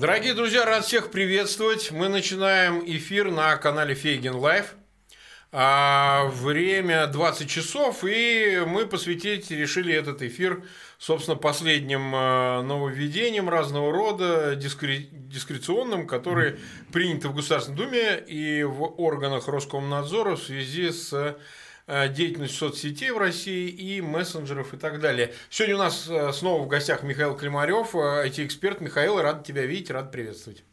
Дорогие друзья, рад всех приветствовать. Мы начинаем эфир на канале Фейгин Live. А, время 20 часов, и мы посвятить решили этот эфир, собственно, последним а, нововведениям разного рода, дискре... дискреционным, которые приняты в Государственной Думе и в органах Роскомнадзора в связи с деятельность соцсетей в России и мессенджеров и так далее. Сегодня у нас снова в гостях Михаил Климарев, IT-эксперт. Михаил, рад тебя видеть, рад приветствовать.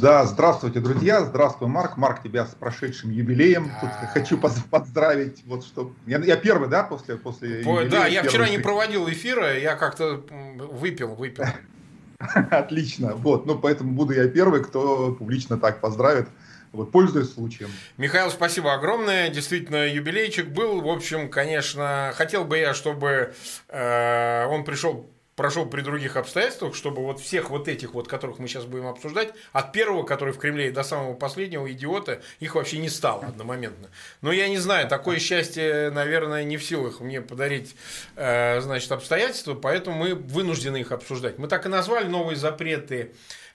Да, здравствуйте, друзья. Здравствуй, Марк. Марк, тебя с прошедшим юбилеем. Тут хочу поздравить. Вот что. Я, я первый, да, после, после По? Да, я вчера не проводил эфира, я как-то выпил, выпил. Отлично. Вот, ну поэтому буду я первый, кто публично так поздравит. Вот, пользуясь случаем. Михаил, спасибо огромное. Действительно, юбилейчик был. В общем, конечно, хотел бы я, чтобы э, он пришел прошел при других обстоятельствах, чтобы вот всех вот этих вот, которых мы сейчас будем обсуждать, от первого, который в Кремле, до самого последнего идиота, их вообще не стало одномоментно. Но я не знаю, такое счастье, наверное, не в силах мне подарить, э, значит, обстоятельства, поэтому мы вынуждены их обсуждать. Мы так и назвали новые запреты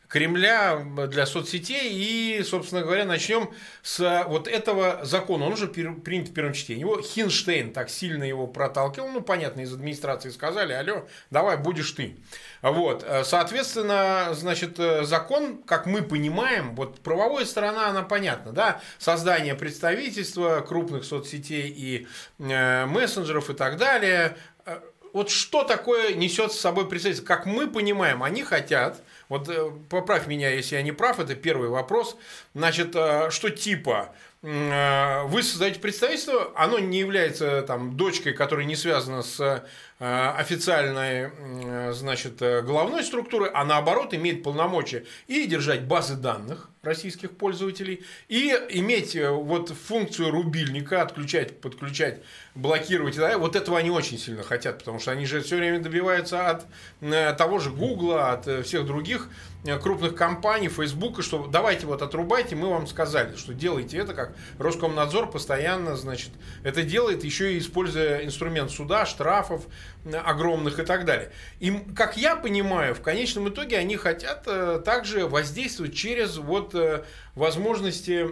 Кремля для соцсетей. И, собственно говоря, начнем с вот этого закона. Он уже принят в первом чтении. Его Хинштейн так сильно его проталкивал. Ну, понятно, из администрации сказали, алло, давай, будешь ты. Вот, соответственно, значит, закон, как мы понимаем, вот правовая сторона, она понятна, да, создание представительства крупных соцсетей и э, мессенджеров и так далее. Вот что такое несет с собой представительство? Как мы понимаем, они хотят, вот э, поправь меня, если я не прав, это первый вопрос. Значит, э, что типа э, вы создаете представительство, оно не является там дочкой, которая не связана с официальной, значит, головной структуры, а наоборот имеет полномочия и держать базы данных российских пользователей, и иметь вот функцию рубильника, отключать, подключать блокировать. Да? Вот этого они очень сильно хотят, потому что они же все время добиваются от э, того же Гугла, от э, всех других э, крупных компаний, Фейсбука, что давайте вот отрубайте, мы вам сказали, что делайте это, как Роскомнадзор постоянно, значит, это делает, еще и используя инструмент суда, штрафов огромных и так далее. И, как я понимаю, в конечном итоге они хотят также воздействовать через вот возможности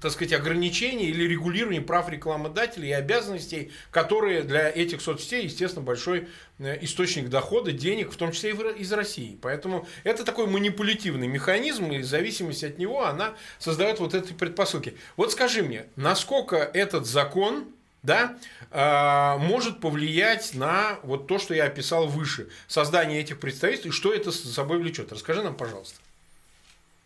так сказать, ограничений или регулирования прав рекламодателей и обязанностей, которые для этих соцсетей, естественно, большой э, источник дохода, денег, в том числе и из России. Поэтому это такой манипулятивный механизм, и в зависимости от него она создает вот эти предпосылки. Вот скажи мне, насколько этот закон да, э, может повлиять на вот то, что я описал выше, создание этих представительств, и что это с собой влечет. Расскажи нам, пожалуйста.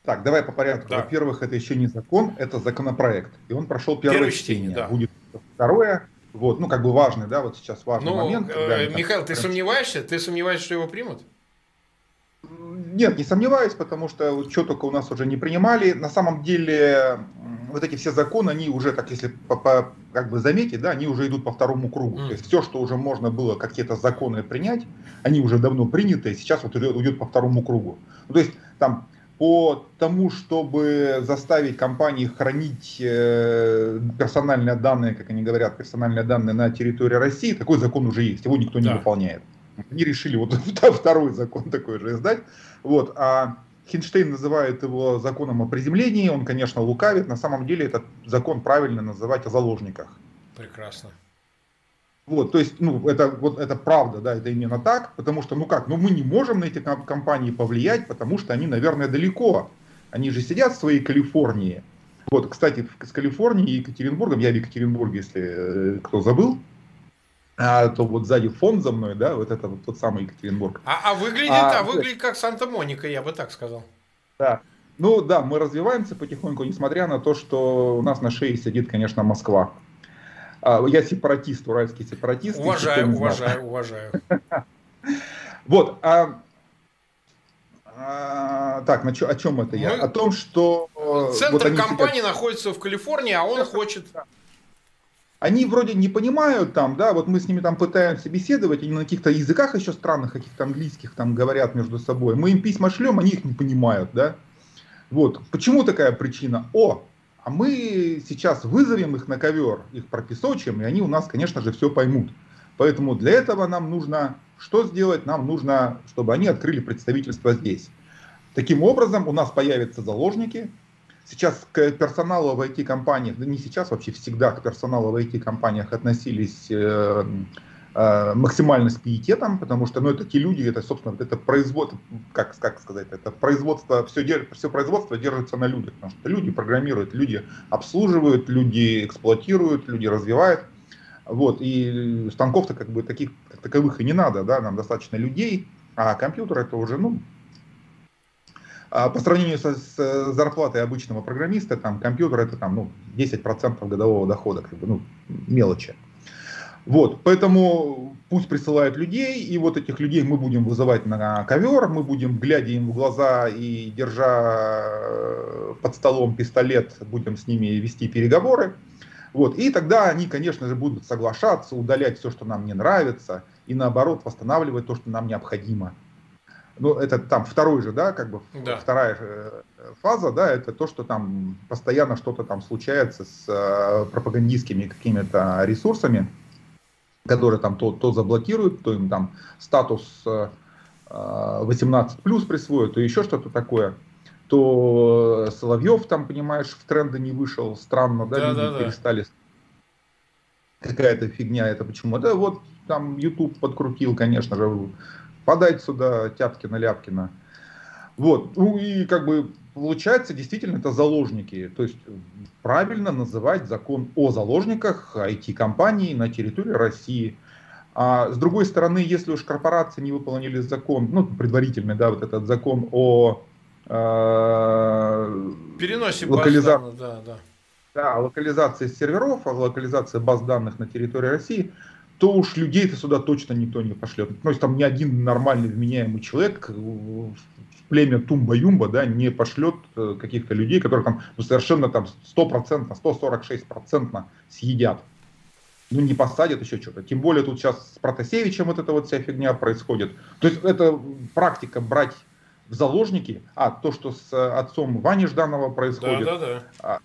Так, давай по порядку. Да. Во-первых, это еще не закон, это законопроект. И он прошел первое, первое чтение. чтение да. Будет второе. Вот, ну, как бы важный, да, вот сейчас важный ну, момент. Э, Михаил, ты сомневаешься? Ты сомневаешься, что его примут? Нет, не сомневаюсь, потому что что только у нас уже не принимали. На самом деле, вот эти все законы, они уже, так если по, по, как бы заметить, да, они уже идут по второму кругу. Mm. То есть все, что уже можно было какие-то законы принять, они уже давно приняты, и сейчас вот идет по второму кругу. Ну, то есть там по тому, чтобы заставить компании хранить э, персональные данные, как они говорят, персональные данные на территории России, такой закон уже есть, его никто не да. выполняет. Они решили вот второй закон такой же издать. Вот, а Хинштейн называет его законом о приземлении, он, конечно, лукавит, на самом деле этот закон правильно называть о заложниках. Прекрасно. Вот, то есть, ну, это, вот, это правда, да, это именно так, потому что, ну как, ну мы не можем на эти компании повлиять, потому что они, наверное, далеко. Они же сидят в своей Калифорнии. Вот, кстати, с Калифорнией и Екатеринбургом, я в Екатеринбурге, если э, кто забыл, а, то вот сзади фон за мной, да, вот это вот тот самый Екатеринбург. А, а выглядит, а, а выглядит как Санта-Моника, я бы так сказал. Да. Ну да, мы развиваемся потихоньку, несмотря на то, что у нас на шее сидит, конечно, Москва. А, я сепаратист, уральский сепаратист. Уважаю, уважаю, уважаю. Вот. А, а, так, на чё, о чем это я? Мы... О том, что... Центр вот компании сидят... находится в Калифорнии, а он хочет... Они вроде не понимают там, да, вот мы с ними там пытаемся беседовать, они на каких-то языках еще странных, каких-то английских там говорят между собой. Мы им письма шлем, они их не понимают, да. Вот. Почему такая причина? О, а мы сейчас вызовем их на ковер, их пропесочим, и они у нас, конечно же, все поймут. Поэтому для этого нам нужно что сделать? Нам нужно, чтобы они открыли представительство здесь. Таким образом, у нас появятся заложники. Сейчас к персоналу в IT-компаниях, да не сейчас, вообще всегда к персоналу в IT-компаниях относились э, э, максимально с пиететом, потому что ну, это те люди, это, собственно, это производство, как, как сказать, это производство, все, все производство держится на людях, потому что люди программируют, люди обслуживают, люди эксплуатируют, люди развивают. Вот, и станков-то как бы таких таковых и не надо, да, нам достаточно людей, а компьютер это уже, ну, а по сравнению со, с зарплатой обычного программиста, там компьютер это там, ну, 10% годового дохода, как бы, ну, мелочи. Вот, поэтому пусть присылают людей, и вот этих людей мы будем вызывать на ковер, мы будем, глядя им в глаза и держа под столом пистолет, будем с ними вести переговоры. Вот. И тогда они, конечно же, будут соглашаться, удалять все, что нам не нравится, и наоборот восстанавливать то, что нам необходимо. Ну, это там второй же, да, как бы да. вторая э, фаза, да, это то, что там постоянно что-то там случается с э, пропагандистскими какими-то ресурсами, которые там то, то заблокируют, то им там статус э, 18 плюс присвоят, то еще что-то такое то Соловьев там, понимаешь, в тренды не вышел, странно, да, да люди да, перестали. Какая-то фигня, это почему? Да вот там YouTube подкрутил, конечно же, подать сюда Тяпкина, Вот, ну и как бы получается, действительно, это заложники. То есть правильно называть закон о заложниках IT-компаний на территории России. А с другой стороны, если уж корпорации не выполнили закон, ну, предварительный, да, вот этот закон о Э, Переносе локализа... баз данных, да, да. Да, локализация серверов, локализация баз данных на территории России, то уж людей-то сюда точно никто не пошлет. То есть там ни один нормальный вменяемый человек в племя Тумба-Юмба да, не пошлет э, каких-то людей, которые там ну, совершенно там 100%, 146% съедят. Ну, не посадят еще что-то. Тем более тут сейчас с Протасевичем вот эта вот вся фигня происходит. То есть это практика брать в заложники, а то, что с отцом Вани Жданова происходит, да, да, да.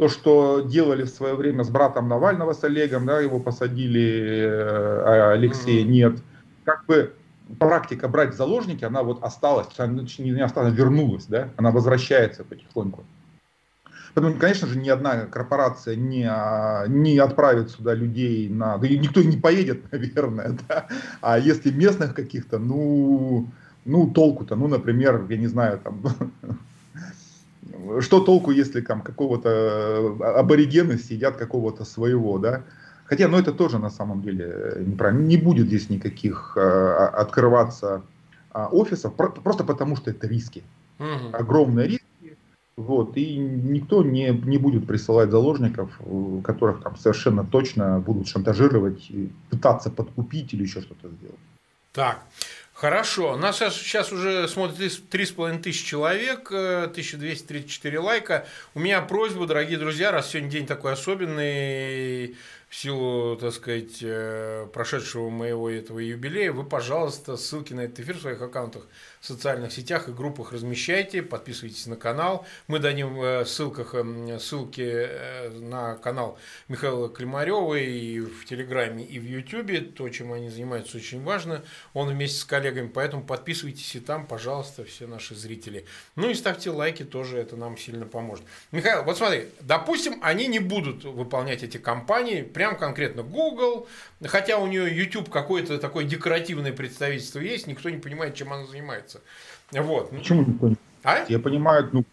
То, что делали в свое время с братом Навального, с Олегом, да, его посадили, э, а Алексея нет. Как бы практика брать в заложники, она вот осталась, она не осталась, вернулась, да, она возвращается потихоньку. Поэтому, конечно же, ни одна корпорация не, а, не отправит сюда людей на... Да и никто не поедет, наверное, да. А если местных каких-то, ну, ну, толку-то, ну, например, я не знаю, там, что толку, если там какого-то э, аборигены сидят какого-то своего, да? Хотя, ну, это тоже на самом деле э, неправильно. Не будет здесь никаких э, открываться э, офисов, про, просто потому что это риски. Угу. Огромные риски. Вот, и никто не, не будет присылать заложников, которых там совершенно точно будут шантажировать, пытаться подкупить или еще что-то сделать. Так, Хорошо. Нас сейчас, уже смотрит 3,5 тысячи человек, 1234 э, лайка. У меня просьба, дорогие друзья, раз сегодня день такой особенный, в силу, так сказать, э, прошедшего моего этого юбилея, вы, пожалуйста, ссылки на этот эфир в своих аккаунтах социальных сетях и группах размещайте, подписывайтесь на канал. Мы дадим в ссылках эм, ссылки э, на канал Михаила Климарева и в Телеграме, и в Ютубе. То, чем они занимаются, очень важно. Он вместе с коллегами, поэтому подписывайтесь и там, пожалуйста, все наши зрители. Ну и ставьте лайки, тоже это нам сильно поможет. Михаил, вот смотри, допустим, они не будут выполнять эти кампании, прям конкретно Google, хотя у нее YouTube какое-то такое декоративное представительство есть, никто не понимает, чем она занимается. Вот. Почему не а? Я понимаю, ну,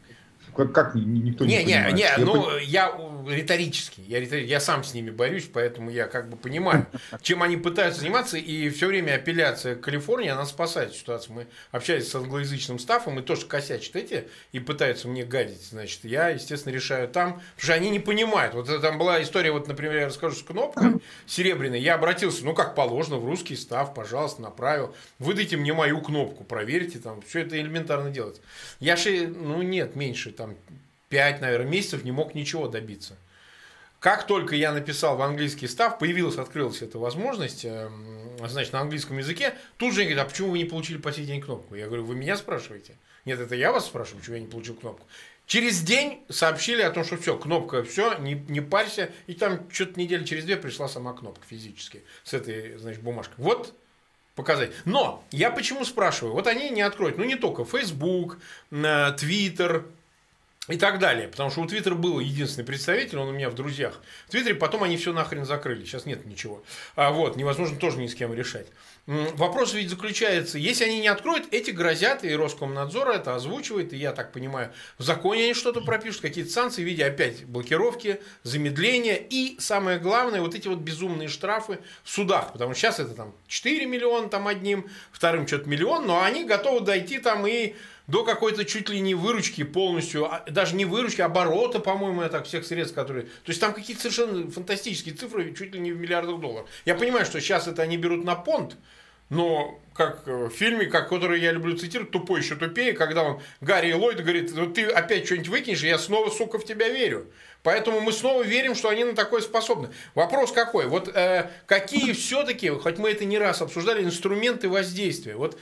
как, как никто не, не понимает? Не, не, ну, пон... я риторически, я, риторически, я сам с ними борюсь, поэтому я как бы понимаю, чем они пытаются заниматься, и все время апелляция к Калифорнии, она спасает ситуацию. Мы общались с англоязычным стафом, и то, что косячат эти, и пытаются мне гадить, значит, я, естественно, решаю там, потому что они не понимают. Вот там была история, вот, например, я расскажу с кнопкой серебряной, я обратился, ну, как положено, в русский став, пожалуйста, направил, выдайте мне мою кнопку, проверьте, там, все это элементарно делать. Я же, ну, нет, меньше, там, 5, наверное, месяцев не мог ничего добиться. Как только я написал в английский став, появилась, открылась эта возможность, эм, значит, на английском языке, тут же они говорят, а почему вы не получили по сей день кнопку? Я говорю, вы меня спрашиваете? Нет, это я вас спрашиваю, почему я не получил кнопку. Через день сообщили о том, что все, кнопка, все, не, не парься. И там что-то недели через две пришла сама кнопка физически с этой, значит, бумажкой. Вот показать. Но я почему спрашиваю? Вот они не откроют, ну не только Facebook, Twitter, и так далее. Потому что у Твиттера был единственный представитель, он у меня в друзьях. В Твиттере потом они все нахрен закрыли. Сейчас нет ничего. А вот, невозможно тоже ни с кем решать. Вопрос ведь заключается, если они не откроют, эти грозят, и Роскомнадзор это озвучивает, и я так понимаю, в законе они что-то пропишут, какие-то санкции в виде опять блокировки, замедления, и самое главное, вот эти вот безумные штрафы в судах, потому что сейчас это там 4 миллиона там одним, вторым что-то миллион, но они готовы дойти там и до какой-то чуть ли не выручки полностью, а, даже не выручки, оборота, по-моему, это всех средств, которые... То есть там какие-то совершенно фантастические цифры, чуть ли не в миллиардах долларов. Я понимаю, что сейчас это они берут на понт, но как в фильме, как, который я люблю цитировать, «Тупой еще тупее», когда он, Гарри Ллойд говорит, ну ты опять что-нибудь выкинешь, я снова, сука, в тебя верю. Поэтому мы снова верим, что они на такое способны. Вопрос какой? Вот э, какие все-таки, хоть мы это не раз обсуждали, инструменты воздействия? Вот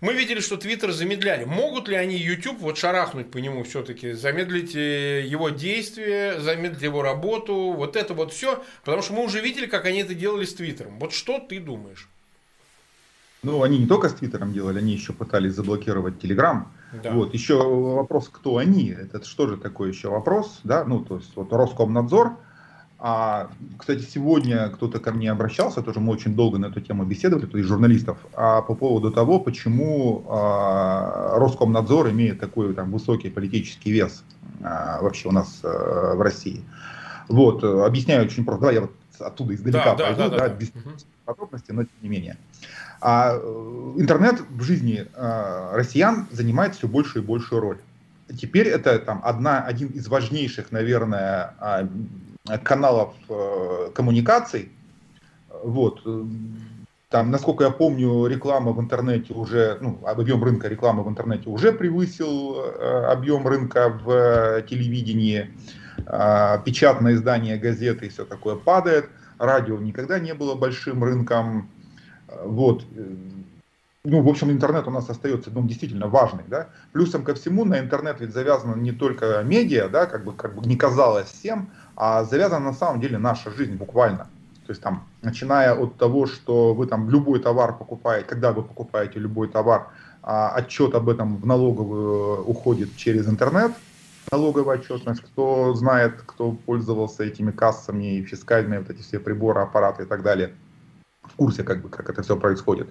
мы видели, что Твиттер замедляли. Могут ли они YouTube вот шарахнуть по нему все-таки, замедлить э, его действия, замедлить его работу, вот это вот все? Потому что мы уже видели, как они это делали с Твиттером. Вот что ты думаешь? Ну, они не только с Твиттером делали, они еще пытались заблокировать Телеграм. Да. Вот, еще вопрос, кто они? Это что же такое еще вопрос, да? Ну, то есть, вот Роскомнадзор, а, кстати, сегодня кто-то ко мне обращался, тоже мы очень долго на эту тему беседовали, то есть журналистов, а по поводу того, почему а, Роскомнадзор имеет такой там высокий политический вес а, вообще у нас а, в России. Вот, объясняю очень просто. Да, я вот оттуда издалека да, пойду, да, да, да, да, без угу. подробностей, но тем не менее. А интернет в жизни а, россиян занимает все большую и большую роль. Теперь это там одна, один из важнейших, наверное, а, каналов э, коммуникаций. Вот. Там, насколько я помню, реклама в интернете уже, ну, объем рынка рекламы в интернете уже превысил э, объем рынка в э, телевидении. А, печатное издание газеты и все такое падает. Радио никогда не было большим рынком. Вот. Ну, в общем, интернет у нас остается ну, действительно важный, да. Плюсом ко всему на интернет ведь завязано не только медиа, да, как бы, как бы не казалось всем, а завязана на самом деле наша жизнь буквально. То есть там, начиная от того, что вы там любой товар покупаете, когда вы покупаете любой товар, а, отчет об этом в налоговую уходит через интернет, налоговая отчетность, кто знает, кто пользовался этими кассами и фискальные вот эти все приборы, аппараты и так далее, в курсе, как бы, как это все происходит.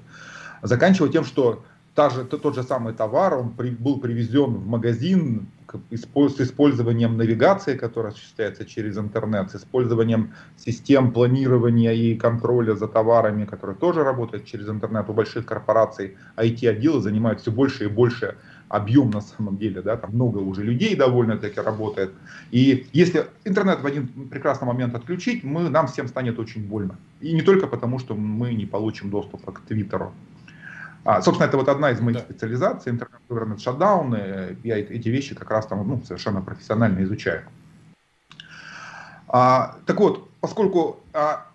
Заканчивая тем, что та же, тот же самый товар, он при, был привезен в магазин с использованием навигации, которая осуществляется через интернет, с использованием систем планирования и контроля за товарами, которые тоже работают через интернет у больших корпораций, IT-отделы занимают все больше и больше объем на самом деле, да, там много уже людей довольно-таки работает. И если интернет в один прекрасный момент отключить, мы, нам всем станет очень больно. И не только потому, что мы не получим доступа к Твиттеру. А, собственно, это вот одна из моих да. специализаций, интернет-governance шатдауны. Я эти вещи как раз там ну, совершенно профессионально изучаю. А, так вот, поскольку а,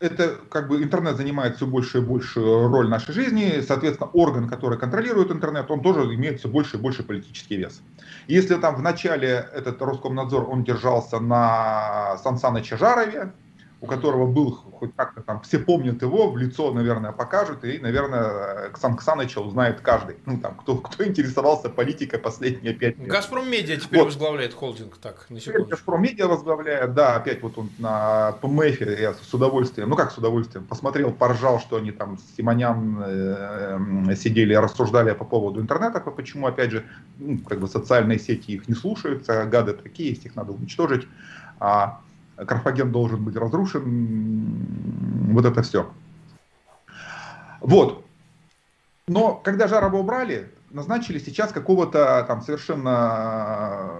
это как бы интернет занимает все большую и большую роль нашей жизни, соответственно, орган, который контролирует интернет, он тоже имеет все больше и больше политический вес. Если там в начале этот Роскомнадзор, он держался на Сан Саныче Жарове, у которого был хоть как-то там, все помнят его, в лицо, наверное, покажут, и, наверное, Ксан Ксаныча узнает каждый, ну, там, кто, кто интересовался политикой последние пять лет. Газпром Медиа теперь вот. возглавляет холдинг, так, на секунду. Газпром Медиа возглавляет, да, опять вот он на ПМЭФе, я с удовольствием, ну, как с удовольствием, посмотрел, поржал, что они там с Симонян э, сидели, рассуждали по поводу интернета, почему, опять же, ну, как бы социальные сети их не слушаются, гады такие, их надо уничтожить. А, Карфаген должен быть разрушен, вот это все. Вот. Но когда Жарова убрали, назначили сейчас какого-то там совершенно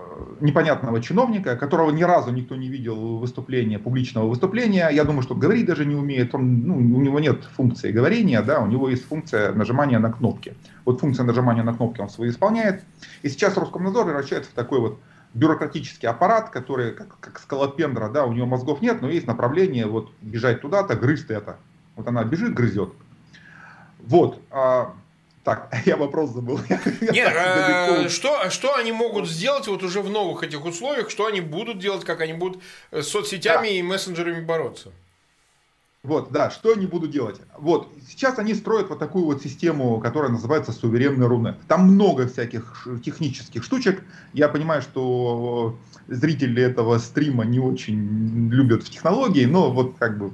непонятного чиновника, которого ни разу никто не видел выступления, публичного выступления. Я думаю, что говорить даже не умеет. Он, ну, у него нет функции говорения, да, у него есть функция нажимания на кнопки. Вот функция нажимания на кнопки он свои исполняет. И сейчас Роскомнадзор превращается в такой вот бюрократический аппарат, который как, как скалопендра, да, у него мозгов нет, но есть направление, вот бежать туда-то, грызть это. Вот она бежит, грызет. Вот. А, Так, я вопрос забыл. Нет, э, что, что они могут сделать вот уже в новых этих условиях, что они будут делать, как они будут с соцсетями да. и мессенджерами бороться? Вот, да, что они будут делать? Вот, сейчас они строят вот такую вот систему, которая называется суверенный Рунет. Там много всяких технических штучек. Я понимаю, что зрители этого стрима не очень любят в технологии, но вот как бы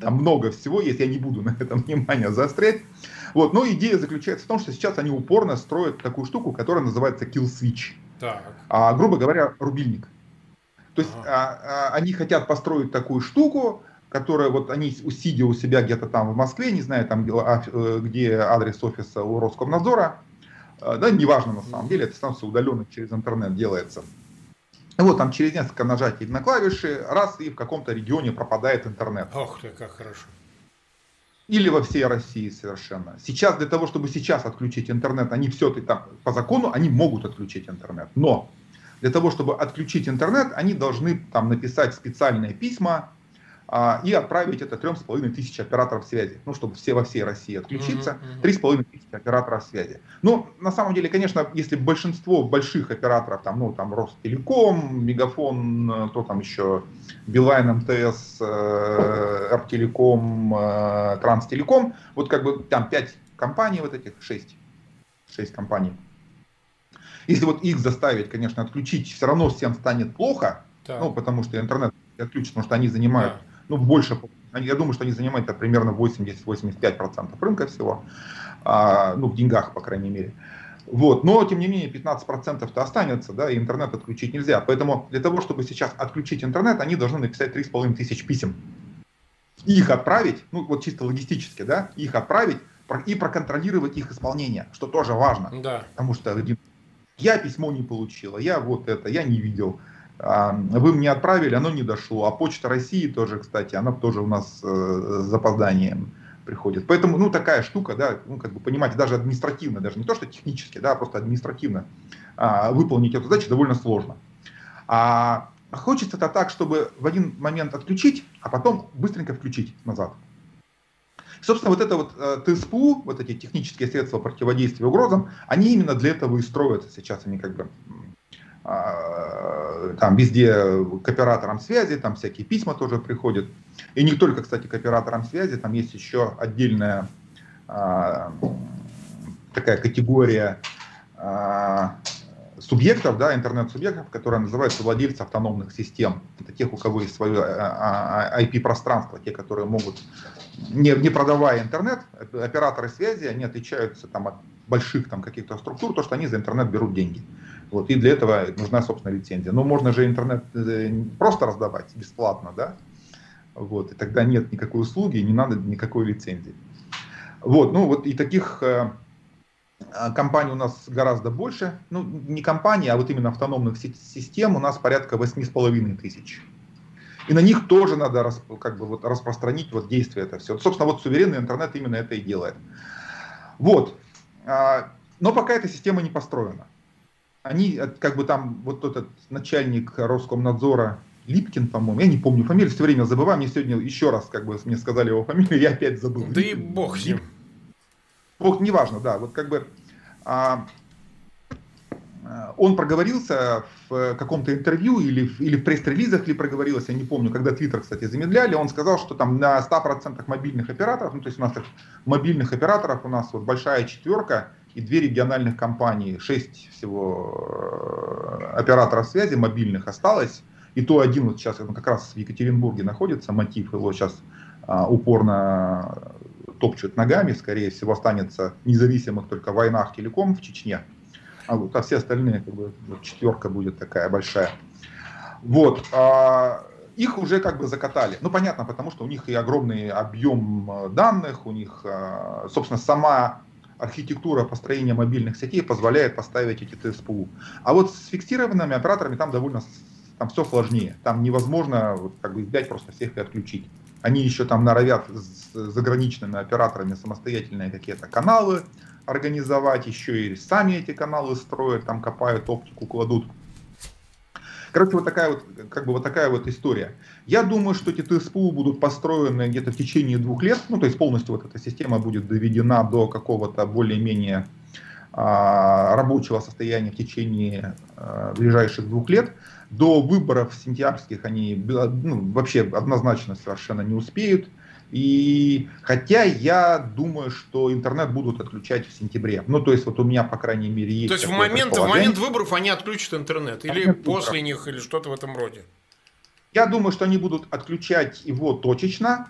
там много всего есть, я не буду на этом внимание заострять. Вот, но идея заключается в том, что сейчас они упорно строят такую штуку, которая называется kill switch. Так. А, грубо говоря, рубильник. То есть ага. а, а, они хотят построить такую штуку, которая вот они сидя у себя где-то там в Москве, не знаю там а, э, где адрес офиса у Роскомнадзора, э, да, неважно на самом деле, это станция удаленно через интернет делается. Вот там через несколько нажатий на клавиши, раз и в каком-то регионе пропадает интернет. Ох ты, как хорошо. Или во всей России совершенно. Сейчас для того, чтобы сейчас отключить интернет, они все-таки там по закону, они могут отключить интернет. Но для того, чтобы отключить интернет, они должны там написать специальные письма и отправить это трем с половиной тысяч операторов связи, ну, чтобы все во всей России отключиться, три с половиной тысячи операторов связи. Ну, на самом деле, конечно, если большинство больших операторов, там, ну, там, Ростелеком, Мегафон, кто там еще, Билайн, МТС, э, Артелеком, э, Транстелеком, вот как бы там пять компаний вот этих, шесть, шесть компаний. Если вот их заставить, конечно, отключить, все равно всем станет плохо, так. ну, потому что интернет отключат, потому что они занимают да ну, больше, я думаю, что они занимают примерно 80-85% рынка всего, а, ну, в деньгах, по крайней мере. Вот. Но, тем не менее, 15%-то останется, да, и интернет отключить нельзя. Поэтому для того, чтобы сейчас отключить интернет, они должны написать 3,5 тысяч писем. их отправить, ну, вот чисто логистически, да, их отправить и проконтролировать их исполнение, что тоже важно. Да. Потому что я письмо не получила, я вот это, я не видел. А, вы мне отправили, оно не дошло. А Почта России тоже, кстати, она тоже у нас э, с запозданием приходит. Поэтому, ну, такая штука, да, ну, как бы понимаете, даже административно, даже не то, что технически, да, а просто административно а, выполнить эту задачу довольно сложно. А хочется это так, чтобы в один момент отключить, а потом быстренько включить назад. Собственно, вот это вот э, ТСПУ, вот эти технические средства противодействия угрозам, они именно для этого и строятся сейчас, они как бы там везде к операторам связи, там всякие письма тоже приходят. И не только, кстати, к операторам связи, там есть еще отдельная а, такая категория а, субъектов, да, интернет-субъектов, которые называются владельцы автономных систем. Это тех, у кого есть свое IP-пространство, те, которые могут, не, не продавая интернет, операторы связи, они отличаются там, от больших там, каких-то структур, то, что они за интернет берут деньги. Вот, и для этого нужна, собственно, лицензия. Но можно же интернет э, просто раздавать бесплатно, да? Вот, и тогда нет никакой услуги, не надо никакой лицензии. Вот, ну вот и таких э, а, компаний у нас гораздо больше. Ну, не компаний, а вот именно автономных систем у нас порядка 8,5 тысяч. И на них тоже надо как бы вот распространить вот действие это все. Собственно, вот суверенный интернет именно это и делает. Вот. А, но пока эта система не построена они, э, как бы там, вот этот начальник Роскомнадзора, Липкин, по-моему, я не помню фамилию, все время забываю, мне сегодня еще раз, как бы, мне сказали его фамилию, я опять забыл. Да и бог с ним. Бог, неважно, да, вот как бы а, а он проговорился в каком-то интервью или, или в пресс-релизах ли проговорился, я не помню, когда Твиттер, кстати, замедляли, он сказал, что там на 100% мобильных операторов, ну то есть у нас мобильных операторов у нас вот большая четверка, и две региональных компании, шесть всего э, операторов связи мобильных осталось, и то один вот сейчас он как раз в Екатеринбурге находится, мотив его сейчас а, упорно топчут ногами, скорее всего останется независимых только войнах телеком в Чечне, а, вот, а все остальные как бы четверка будет такая большая. Вот. А, их уже как бы закатали. Ну, понятно, потому что у них и огромный объем э, данных, у них, э, собственно, сама архитектура построения мобильных сетей позволяет поставить эти ТСПУ. А вот с фиксированными операторами там довольно там все сложнее. Там невозможно вот, как бы взять просто всех и отключить. Они еще там норовят с заграничными операторами самостоятельные какие-то каналы организовать, еще и сами эти каналы строят, там копают оптику, кладут. Короче, вот такая вот, как бы вот такая вот история. Я думаю, что эти ТСПУ будут построены где-то в течение двух лет, ну, то есть полностью вот эта система будет доведена до какого-то более-менее а, рабочего состояния в течение а, ближайших двух лет. До выборов сентябрьских они ну, вообще однозначно совершенно не успеют. И хотя я думаю, что интернет будут отключать в сентябре. Ну, то есть, вот у меня, по крайней мере, есть. То есть в момент, в момент выборов они отключат интернет? Или момент после выборов. них, или что-то в этом роде? Я думаю, что они будут отключать его точечно,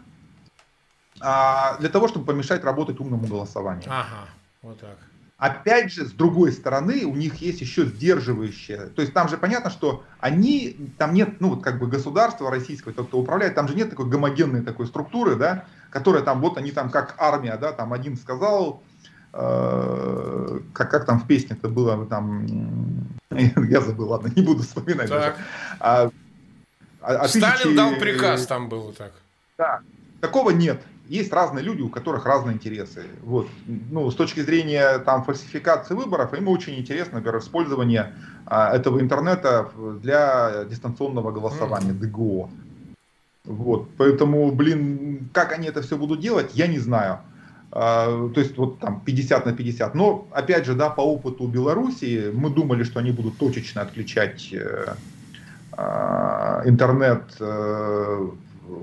а, для того, чтобы помешать работать умному голосованию. Ага, вот так. Опять же, с другой стороны, у них есть еще сдерживающее. То есть там же понятно, что они, там нет, ну вот как бы государства российского, тот, кто управляет, там же нет такой гомогенной такой структуры, да, которая там, вот они там как армия, да, там один сказал, э, как, как там в песне это было, там, я забыл, ладно, не буду вспоминать. Так. А, а, а Сталин тысячи... дал приказ, там было так. Да, такого нет есть разные люди, у которых разные интересы. Вот. Ну, с точки зрения там, фальсификации выборов, им очень интересно, например, использование а, этого интернета для дистанционного голосования, ДГО. Вот. Поэтому, блин, как они это все будут делать, я не знаю. А, то есть вот там 50 на 50. Но, опять же, да, по опыту Белоруссии, мы думали, что они будут точечно отключать э, а, интернет э,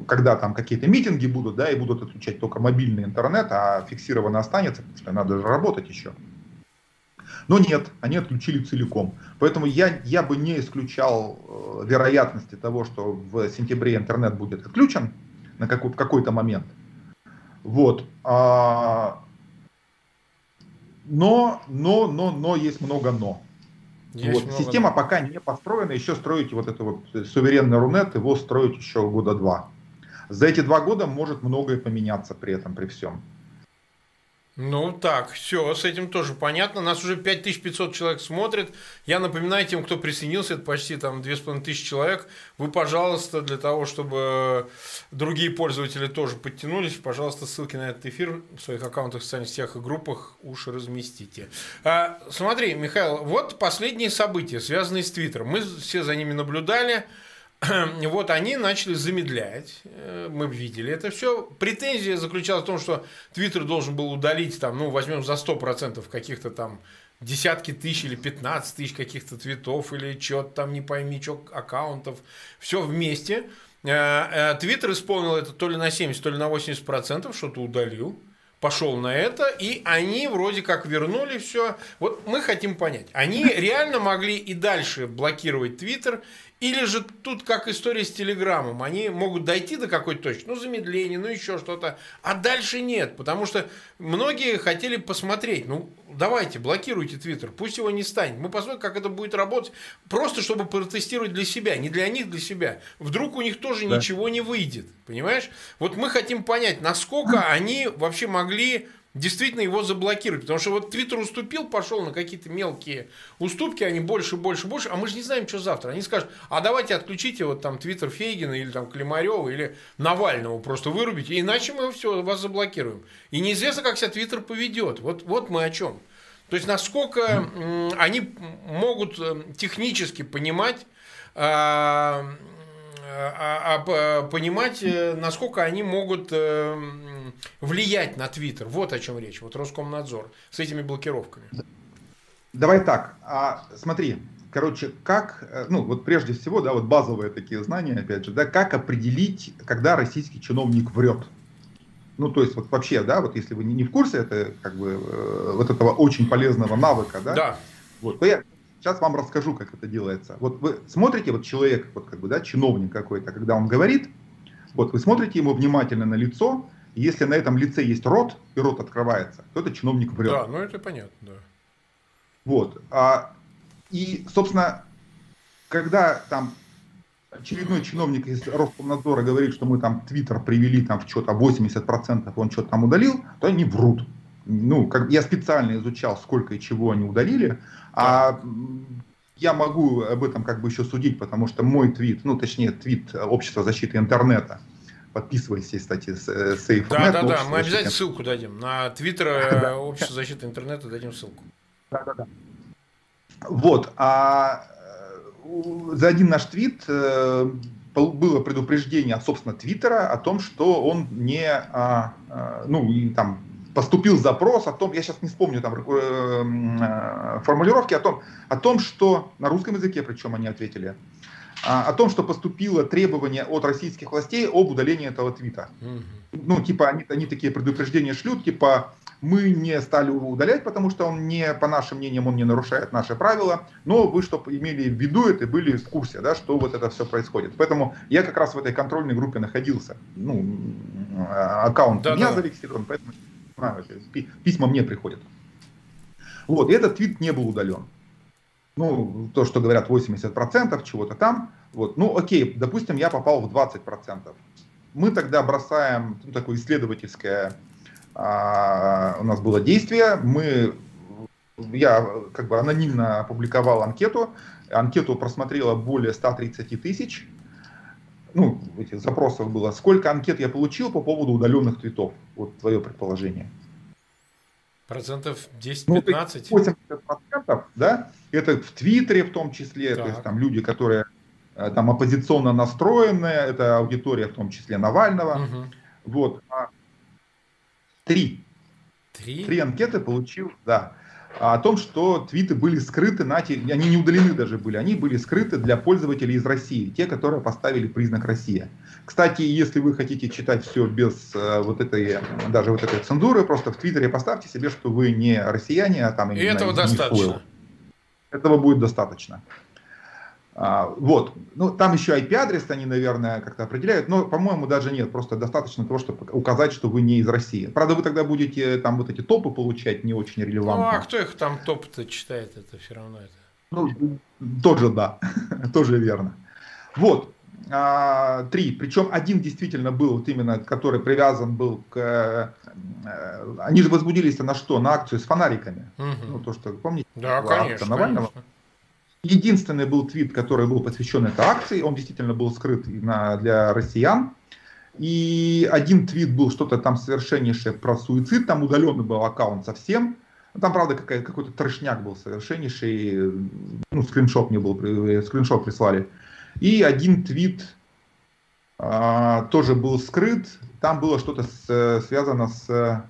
когда там какие-то митинги будут, да, и будут отключать только мобильный интернет, а фиксированно останется, потому что надо же работать еще. Но нет, они отключили целиком. Поэтому я, я бы не исключал э, вероятности того, что в сентябре интернет будет отключен на какой, в какой-то момент. Вот. А, но, но, но, но есть много но. Есть вот. много Система но. пока не построена, еще строить вот это вот суверенный Рунет, его строить еще года два. За эти два года может многое поменяться при этом, при всем. Ну так, все, с этим тоже понятно. Нас уже 5500 человек смотрит. Я напоминаю тем, кто присоединился, это почти там 2500 человек. Вы, пожалуйста, для того, чтобы другие пользователи тоже подтянулись, пожалуйста, ссылки на этот эфир в своих аккаунтах, в социальных сетях и группах уж разместите. А, смотри, Михаил, вот последние события, связанные с Твиттером. Мы все за ними наблюдали. вот они начали замедлять, э, мы видели это все. Претензия заключалась в том, что Твиттер должен был удалить, там, ну, возьмем за 100% каких-то там десятки тысяч или 15 тысяч каких-то твитов или что-то там, не пойми, что аккаунтов, все вместе. Э, э, Твиттер исполнил это то ли на 70, то ли на 80%, что-то удалил пошел на это, и они вроде как вернули все. Вот мы хотим понять, они реально могли и дальше блокировать Твиттер, или же тут как история с Телеграмом, они могут дойти до какой-то точки, ну замедление, ну еще что-то, а дальше нет, потому что многие хотели посмотреть, ну давайте, блокируйте Твиттер, пусть его не станет, мы посмотрим, как это будет работать, просто чтобы протестировать для себя, не для них, для себя. Вдруг у них тоже да. ничего не выйдет, понимаешь? Вот мы хотим понять, насколько они вообще могли действительно его заблокировать. Потому что вот Твиттер уступил, пошел на какие-то мелкие уступки, они больше, больше, больше, а мы же не знаем, что завтра. Они скажут, а давайте отключите вот там Твиттер Фейгина или там Климарева или Навального просто вырубите, иначе мы все, вас заблокируем. И неизвестно, как себя Твиттер поведет. Вот, вот мы о чем. То есть, насколько они могут э, технически понимать а, а, а, понимать, э, насколько они могут э, влиять на Твиттер. Вот о чем речь. Вот Роскомнадзор с этими блокировками. Давай так. А, смотри, короче, как, э, ну вот прежде всего, да, вот базовые такие знания, опять же, да, как определить, когда российский чиновник врет. Ну, то есть, вот вообще, да, вот если вы не в курсе, это как бы вот этого очень полезного навыка, да, да. вот, то я Сейчас вам расскажу, как это делается. Вот вы смотрите, вот человек, вот как бы, да, чиновник какой-то, когда он говорит, вот вы смотрите ему внимательно на лицо, и если на этом лице есть рот, и рот открывается, то это чиновник врет. Да, ну это понятно, да. Вот. А, и, собственно, когда там очередной чиновник из Роскомнадзора говорит, что мы там Твиттер привели там в что-то 80%, он что-то там удалил, то они врут ну, как я специально изучал, сколько и чего они удалили, а я могу об этом как бы еще судить, потому что мой твит, ну, точнее, твит Общества защиты интернета, подписывайся, кстати, с Safe. Да, да, да, мы обязательно ссылку дадим. На твиттер э, Общества защиты интернета дадим ссылку. Да, да, да. Вот, а за один наш твит э, было предупреждение от, собственно, Твиттера о том, что он не, а, ну, там поступил запрос о том, я сейчас не вспомню там э, формулировки, о том, о том, что на русском языке, причем они ответили, а, о том, что поступило требование от российских властей об удалении этого твита. Угу. Ну, типа, они, они такие предупреждения шлют, типа, мы не стали его удалять, потому что он не, по нашим мнениям, он не нарушает наши правила, но вы, чтобы имели в виду это, были в курсе, да, что вот это все происходит. Поэтому я как раз в этой контрольной группе находился. Ну, аккаунт да, у меня да. зарегистрирован, поэтому а, письма мне приходят. Вот, и этот твит не был удален. Ну, то, что говорят 80% чего-то там. Вот, ну, окей, допустим, я попал в 20%. Мы тогда бросаем ну, такое исследовательское а, у нас было действие. Мы, я как бы анонимно опубликовал анкету. Анкету просмотрело более 130 тысяч. Ну, этих запросов было. Сколько анкет я получил по поводу удаленных твитов? Вот твое предположение. Процентов 10-15? Ну, 80%, да? Это в Твиттере в том числе, так. то есть там люди, которые э, там оппозиционно настроенные, это аудитория в том числе Навального. Угу. Вот. А Три. Три? Три анкеты получил, да. О том, что твиты были скрыты, на они не удалены даже были, они были скрыты для пользователей из России, те, которые поставили признак Россия. Кстати, если вы хотите читать все без э, вот этой, даже вот этой цензуры, просто в Твиттере поставьте себе, что вы не россияне, а там... И этого достаточно. Этого будет достаточно. А, вот. Ну, там еще IP-адрес они, наверное, как-то определяют, но, по-моему, даже нет. Просто достаточно того, чтобы указать, что вы не из России. Правда, вы тогда будете там вот эти топы получать не очень релевантно. Ну, а кто их там топ-то читает, это все равно это. Ну, тоже да, тоже верно. Вот. А, три. Причем один действительно был, вот именно, который привязан был к... Э, они же возбудились на что? На акцию с фонариками. Угу. Ну, то, что, помните? Да, конечно. Навального. Конечно. Единственный был твит, который был посвящен этой акции, он действительно был скрыт на, для россиян. И один твит был что-то там совершеннейшее про суицид, там удаленный был аккаунт совсем. Там, правда, какой-то трешняк был совершеннейший, ну, скриншот мне был, скриншот прислали. И один твит а, тоже был скрыт, там было что-то связано с Э,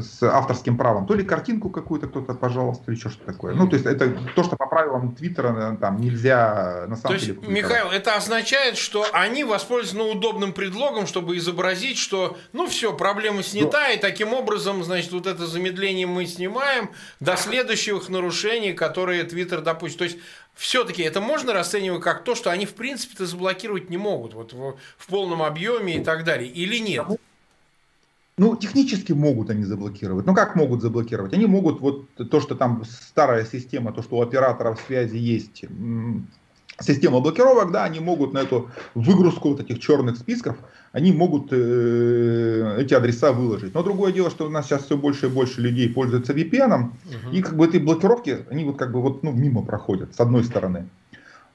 с авторским правом. То ли картинку какую-то кто-то, пожалуйста, или еще что-то такое. Ну, то есть это то, что по правилам Твиттера э, там нельзя на самом то деле. Есть, Михаил, это означает, что они воспользуются ну, удобным предлогом, чтобы изобразить, что ну все, проблема снята, Но... и таким образом, значит, вот это замедление мы снимаем до следующих нарушений, которые Твиттер допустит. То есть все-таки это можно расценивать как то, что они в принципе-то заблокировать не могут вот в, в полном объеме и так далее, или нет? Ну, технически могут они заблокировать. Ну, как могут заблокировать? Они могут, вот то, что там старая система, то, что у операторов связи есть система блокировок, да, они могут на эту выгрузку вот этих черных списков, они могут э, эти адреса выложить. Но другое дело, что у нас сейчас все больше и больше людей пользуются VPN, угу. и как бы эти блокировки, они вот как бы вот ну, мимо проходят, с одной стороны.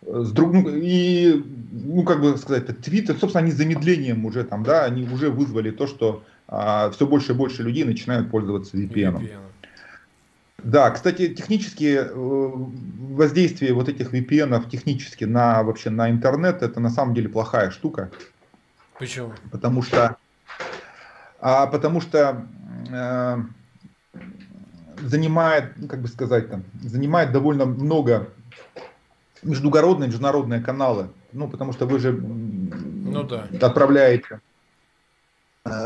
С друг, ну, и, ну, как бы сказать, Twitter, собственно, они замедлением уже там, да, они уже вызвали то, что все больше и больше людей начинают пользоваться VPN. VPN. Да, кстати, технически э, воздействие вот этих VPN технически на вообще на интернет это на самом деле плохая штука. Почему? Потому что, а, потому что э, занимает, как бы сказать там, занимает довольно много междугородные, международные каналы. Ну, потому что вы же ну, да. отправляете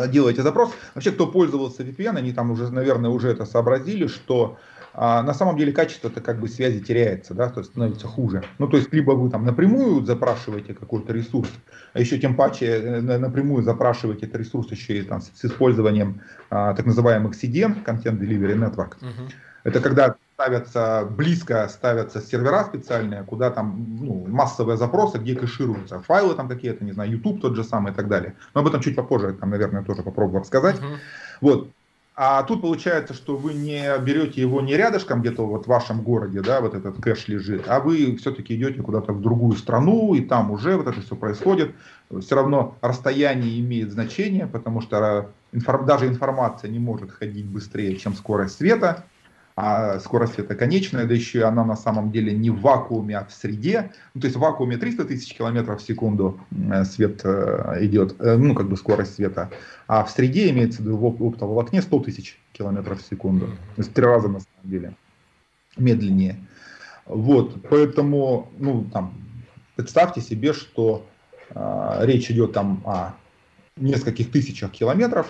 делаете запрос. Вообще, кто пользовался VPN, они там уже, наверное, уже это сообразили, что а, на самом деле качество-то как бы связи теряется, да, то есть становится хуже. Ну, то есть, либо вы там напрямую запрашиваете какой-то ресурс, а еще тем паче э, напрямую запрашиваете этот ресурс еще и там с, с использованием а, так называемых CDN, Content Delivery Network. Uh-huh. Это когда ставятся, близко ставятся сервера специальные, куда там ну, массовые запросы, где кэшируются файлы там какие-то, не знаю, YouTube тот же самый и так далее. Но об этом чуть попозже, там, наверное, тоже попробую рассказать. Uh-huh. Вот. А тут получается, что вы не берете его не рядышком где-то вот в вашем городе, да, вот этот кэш лежит, а вы все-таки идете куда-то в другую страну, и там уже вот это все происходит. Все равно расстояние имеет значение, потому что информ, даже информация не может ходить быстрее, чем скорость света. А скорость света конечная, да еще и она на самом деле не в вакууме, а в среде. Ну, то есть в вакууме 300 тысяч километров в секунду э, свет э, идет, э, ну, как бы скорость света, а в среде имеется в виду в оптоволокне 100 тысяч километров в секунду. То есть три раза на самом деле медленнее. Вот, поэтому, ну, там, представьте себе, что э, речь идет там о нескольких тысячах километров,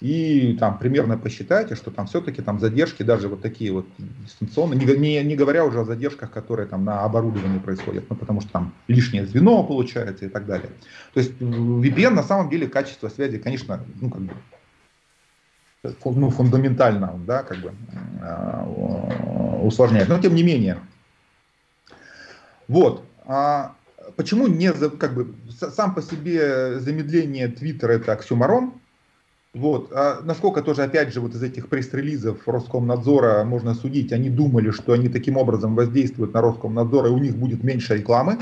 и там примерно посчитайте, что там все-таки там задержки, даже вот такие вот дистанционные, не, не, не говоря уже о задержках, которые там на оборудовании происходят, ну потому что там лишнее звено получается и так далее. То есть VPN на самом деле качество связи, конечно, ну как бы ну, фундаментально, да, как бы э, усложняет. Но тем не менее. Вот. А почему не, как бы, сам по себе замедление Твиттера это оксюмарон, вот. А насколько тоже, опять же, вот из этих пресс-релизов Роскомнадзора можно судить, они думали, что они таким образом воздействуют на Роскомнадзор, и у них будет меньше рекламы.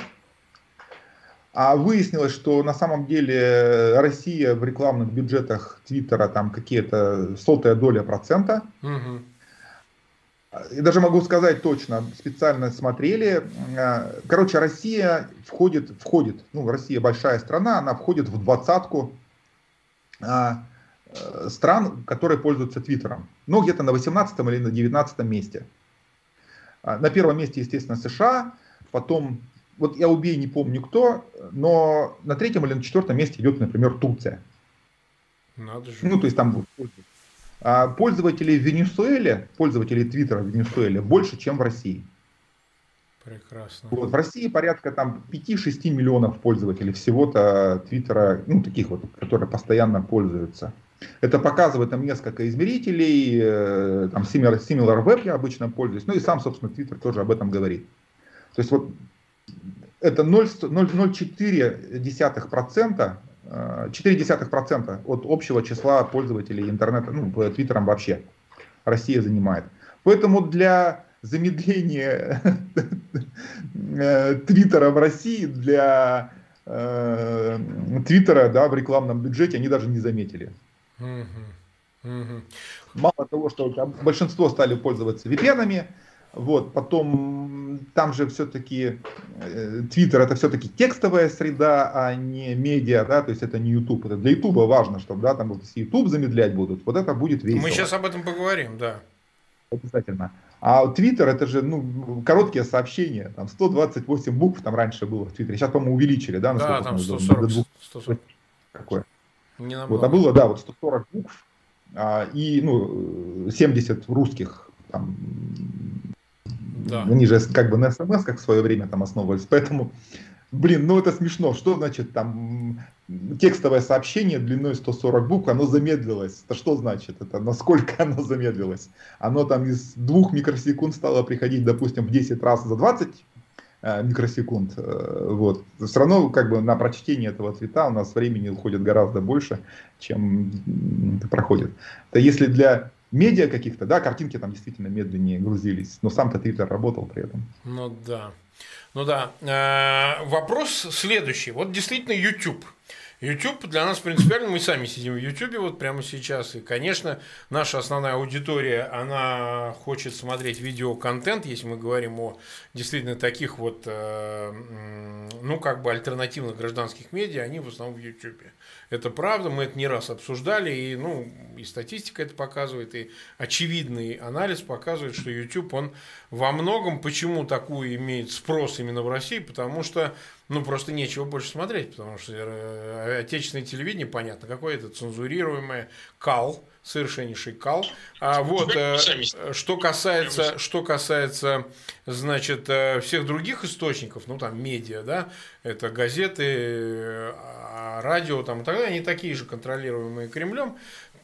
А выяснилось, что на самом деле Россия в рекламных бюджетах Твиттера там какие-то сотая доля процента. Угу. И даже могу сказать точно, специально смотрели. Короче, Россия входит, входит, ну, Россия большая страна, она входит в двадцатку а, стран, которые пользуются Твиттером. Но где-то на 18 или на 19 месте. А, на первом месте, естественно, США, потом, вот я убей, не помню кто, но на третьем или на четвертом месте идет, например, Турция. Надо же. Ну, то есть там а пользователей в Венесуэле, пользователей Твиттера в Венесуэле больше, чем в России. Прекрасно. Вот, в России порядка там 5-6 миллионов пользователей всего-то Твиттера, ну, таких вот, которые постоянно пользуются. Это показывает там несколько измерителей, э, там Similar, Web я обычно пользуюсь, ну и сам, собственно, Twitter тоже об этом говорит. То есть вот это 0,04%, 0,4% э, от общего числа пользователей интернета, ну, Твиттером вообще Россия занимает. Поэтому для замедления э, Твиттера в России, для Твиттера да, в рекламном бюджете они даже не заметили. Мало того, что большинство стали пользоваться VPN, вот, потом там же все-таки э, Twitter это все-таки текстовая среда, а не медиа, да, то есть это не YouTube. Это для YouTube важно, чтобы, да, там, если YouTube замедлять будут, вот это будет весело. Мы сейчас об этом поговорим, да. Обязательно. А Twitter это же, ну, короткие сообщения, там 128 букв там раньше было в Твиттере, сейчас, по-моему, увеличили, да? Да, там 140. 140. Какое? Не вот, а было, да, вот 140 букв а, и ну, 70 русских. Там, да. Они же как бы на смс как в свое время там основывались. Поэтому, блин, ну это смешно. Что значит там текстовое сообщение длиной 140 букв, оно замедлилось. Это что значит? Это насколько оно замедлилось? Оно там из двух микросекунд стало приходить, допустим, в 10 раз за 20 Э, микросекунд. Э, вот. Все равно как бы на прочтение этого цвета у нас времени уходит гораздо больше, чем проходит. Это если для медиа каких-то, да, картинки там действительно медленнее грузились, но сам-то Твиттер работал при этом. Ну да. Ну да. Э, вопрос следующий. Вот действительно YouTube – YouTube для нас принципиально, мы сами сидим в YouTube вот прямо сейчас, и, конечно, наша основная аудитория, она хочет смотреть видеоконтент, если мы говорим о действительно таких вот, э, ну, как бы альтернативных гражданских медиа, они в основном в YouTube. Это правда, мы это не раз обсуждали, и, ну, и статистика это показывает, и очевидный анализ показывает, что YouTube, он во многом, почему такую имеет спрос именно в России, потому что, ну, просто нечего больше смотреть, потому что э, отечественное телевидение, понятно, какое это цензурируемое, кал, совершеннейший кал. А вот э, что касается, что касается, значит, э, всех других источников, ну там медиа, да, это газеты, а, радио там и так далее, они такие же контролируемые Кремлем,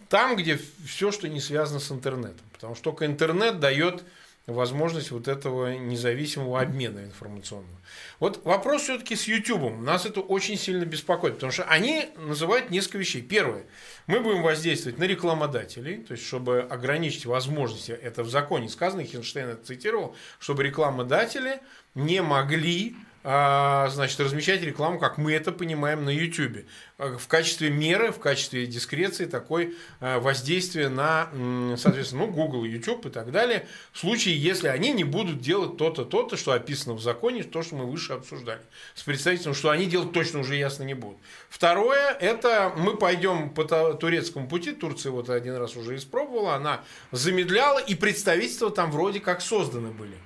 там, где все, что не связано с интернетом, потому что только интернет дает возможность вот этого независимого обмена информационного. Вот вопрос все-таки с YouTube. Нас это очень сильно беспокоит, потому что они называют несколько вещей. Первое. Мы будем воздействовать на рекламодателей, то есть, чтобы ограничить возможности, это в законе сказано, Хинштейн это цитировал, чтобы рекламодатели не могли значит, размещать рекламу, как мы это понимаем на YouTube. А, в качестве меры, в качестве дискреции такой а, воздействия на, соответственно, ну, Google, YouTube и так далее, в случае, если они не будут делать то-то, то-то, что описано в законе, то, что мы выше обсуждали. С представителем, что они делать точно уже ясно не будут. Второе, это мы пойдем по турецкому пути, Турция вот один раз уже испробовала, она замедляла, и представительства там вроде как созданы были.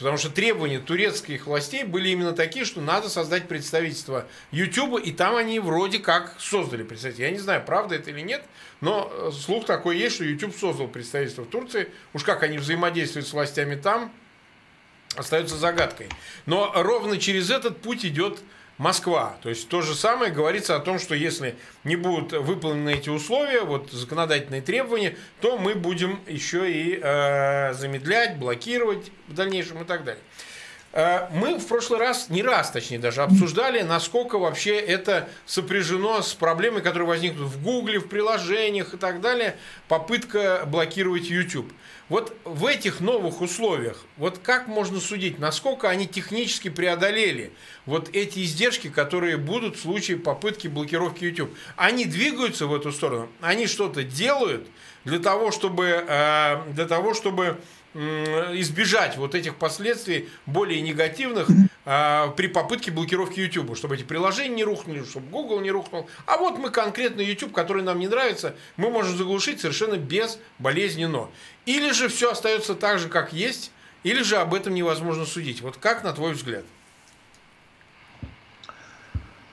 Потому что требования турецких властей были именно такие, что надо создать представительство YouTube, и там они вроде как создали представительство. Я не знаю, правда это или нет, но э, слух такой есть, что YouTube создал представительство в Турции. Уж как они взаимодействуют с властями там, остается загадкой. Но ровно через этот путь идет Москва. То есть то же самое говорится о том, что если не будут выполнены эти условия, вот законодательные требования, то мы будем еще и э, замедлять, блокировать в дальнейшем и так далее. Э, мы в прошлый раз, не раз точнее даже, обсуждали, насколько вообще это сопряжено с проблемой, которые возникнут в Гугле, в приложениях и так далее, попытка блокировать YouTube. Вот в этих новых условиях, вот как можно судить, насколько они технически преодолели вот эти издержки, которые будут в случае попытки блокировки YouTube? Они двигаются в эту сторону, они что-то делают для того, чтобы, э, для того, чтобы избежать вот этих последствий более негативных а, при попытке блокировки YouTube, чтобы эти приложения не рухнули, чтобы Google не рухнул. А вот мы конкретно YouTube, который нам не нравится, мы можем заглушить совершенно безболезненно. Или же все остается так же, как есть, или же об этом невозможно судить. Вот как на твой взгляд?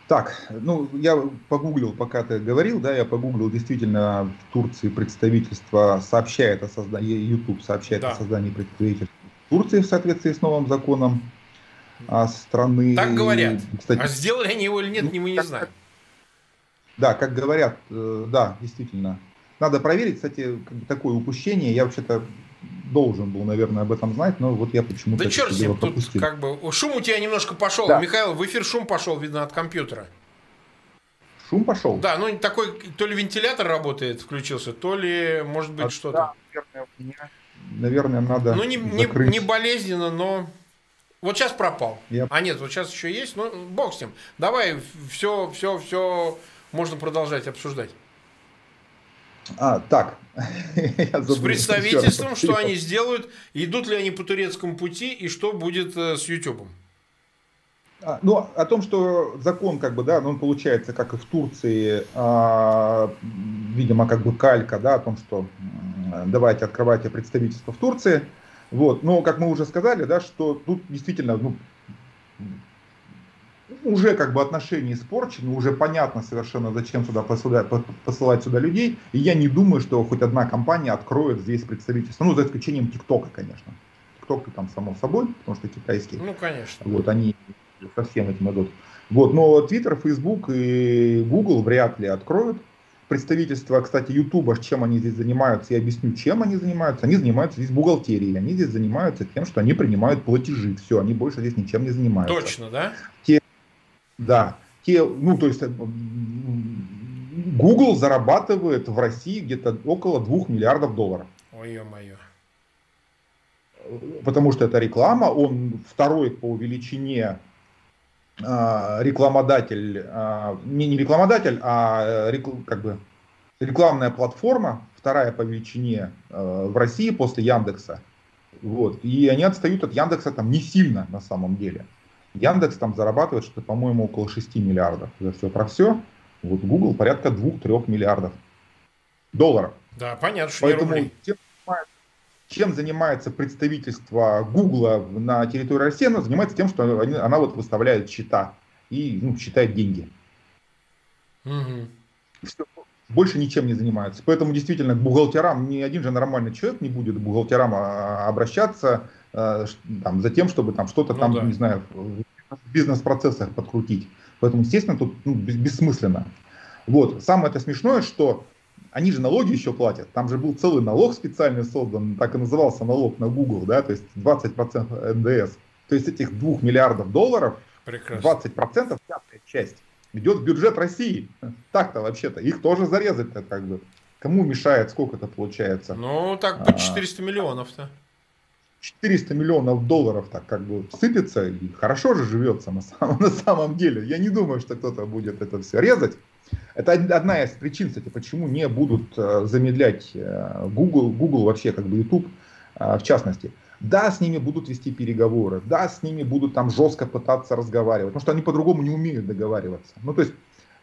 Так, ну, я погуглил, пока ты говорил, да, я погуглил, действительно, в Турции представительство сообщает о создании, YouTube сообщает да. о создании представительства в Турции в соответствии с новым законом а, страны. Так говорят. Кстати, а сделали они его или нет, ну, мы не знаем. Да, как говорят, э, да, действительно. Надо проверить, кстати, такое упущение. Я вообще-то должен был, наверное, об этом знать, но вот я почему-то... Да черт с ним, тут как бы... Шум у тебя немножко пошел. Да. Михаил, в эфир шум пошел, видно, от компьютера. Шум пошел? Да, ну такой, то ли вентилятор работает, включился, то ли, может быть, а, что-то. Да, наверное, меня, наверное, надо Ну, не, не, не болезненно, но... Вот сейчас пропал. Я... А нет, вот сейчас еще есть, но бог с ним. Давай, все, все, все можно продолжать обсуждать. А, так. С представительством, что они сделают, идут ли они по турецкому пути и что будет э, с YouTube? А, ну, о том, что закон, как бы, да, ну, он получается, как и в Турции, а, видимо, как бы калька, да, о том, что давайте открывайте представительство в Турции. Вот, но, как мы уже сказали, да, что тут действительно, ну, уже как бы отношения испорчены, уже понятно совершенно, зачем сюда посылать, посылать сюда людей. И я не думаю, что хоть одна компания откроет здесь представительство. Ну, за исключением ТикТока, конечно. ТикТок там само собой, потому что китайский. Ну, конечно. Вот, они совсем этим идут. Вот, но Twitter, Facebook и Google вряд ли откроют. Представительство, кстати, Ютуба, чем они здесь занимаются, я объясню, чем они занимаются. Они занимаются здесь бухгалтерией, они здесь занимаются тем, что они принимают платежи. Все, они больше здесь ничем не занимаются. Точно, да? Те да, те, ну то есть э, Google зарабатывает в России где-то около 2 миллиардов долларов. Ой, мое. Потому что это реклама, он второй по величине э, рекламодатель, э, не, не рекламодатель, а э, как бы рекламная платформа, вторая по величине э, в России после Яндекса. Вот. И они отстают от Яндекса там не сильно на самом деле. Яндекс там зарабатывает что-то, по-моему, около 6 миллиардов за все про все. Вот Google порядка 2-3 миллиардов долларов. Да, понятно, что Поэтому тем, чем занимается представительство Google на территории России, оно занимается тем, что они, она вот выставляет счета и ну, считает деньги. Угу. Все, больше ничем не занимается. Поэтому действительно к бухгалтерам ни один же нормальный человек не будет к бухгалтерам а, обращаться Э, там, за тем, чтобы там что-то ну, там, да. не знаю, в бизнес-процессах подкрутить. Поэтому, естественно, тут ну, бессмысленно. Вот. Самое это смешное, что они же налоги еще платят. Там же был целый налог специальный создан, так и назывался налог на Google, да, то есть 20% НДС. То есть этих 2 миллиардов долларов, Прекрасно. 20%, пятая часть, идет в бюджет России. Так-то вообще-то. Их тоже зарезать-то как бы. Кому мешает, сколько это получается? Ну, так по 400 а, миллионов-то. 400 миллионов долларов так как бы сыпется, и хорошо же живется на самом, на самом деле. Я не думаю, что кто-то будет это все резать. Это одна из причин, кстати, почему не будут э, замедлять э, Google, Google вообще, как бы YouTube э, в частности. Да, с ними будут вести переговоры, да, с ними будут там жестко пытаться разговаривать, потому что они по-другому не умеют договариваться. Ну, то есть,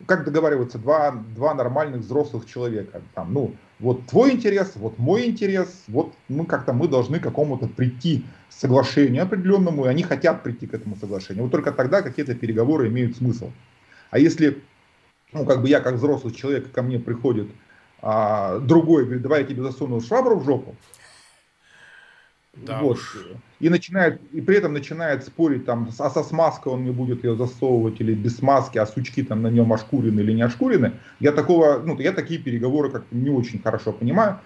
как договариваются два, два нормальных взрослых человека? Там, ну, вот твой интерес, вот мой интерес, вот мы как-то мы должны к какому-то прийти соглашению определенному, и они хотят прийти к этому соглашению. Вот только тогда какие-то переговоры имеют смысл. А если, ну, как бы я как взрослый человек, ко мне приходит а, другой, говорит, давай я тебе засуну швабру в жопу, да вот. И начинает, и при этом начинает спорить там, а со смазкой он не будет ее засовывать или без смазки, а сучки там на нем ошкурены или не ошкурены. Я такого, ну, я такие переговоры как не очень хорошо понимаю.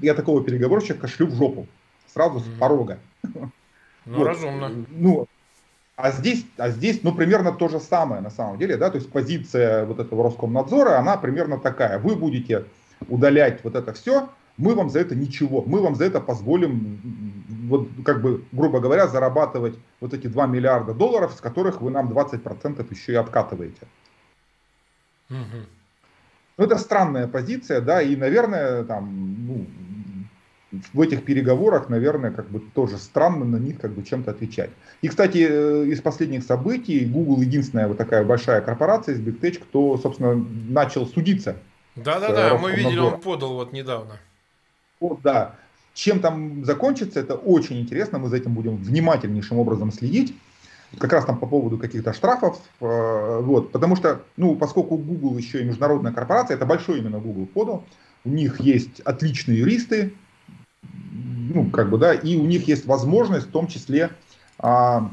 Я такого переговорщика шлю в жопу. Сразу с порога. Ну, вот. разумно. Ну, а здесь, а здесь, ну, примерно то же самое на самом деле, да, то есть позиция вот этого Роскомнадзора, она примерно такая. Вы будете удалять вот это все, мы вам за это ничего, мы вам за это позволим, вот, как бы, грубо говоря, зарабатывать вот эти 2 миллиарда долларов, с которых вы нам 20% еще и откатываете. Угу. Ну, это странная позиция, да, и, наверное, там, ну, в этих переговорах, наверное, как бы тоже странно на них как бы чем-то отвечать. И, кстати, э, из последних событий Google единственная вот такая большая корпорация из Big Tech, кто, собственно, начал судиться. Да-да-да, мы видели, он подал вот недавно. Вот, да. Чем там закончится, это очень интересно, мы за этим будем внимательнейшим образом следить. Как раз там по поводу каких-то штрафов, э, вот, потому что, ну, поскольку Google еще и международная корпорация, это большой именно Google подал, у них есть отличные юристы, ну, как бы, да, и у них есть возможность в том числе а,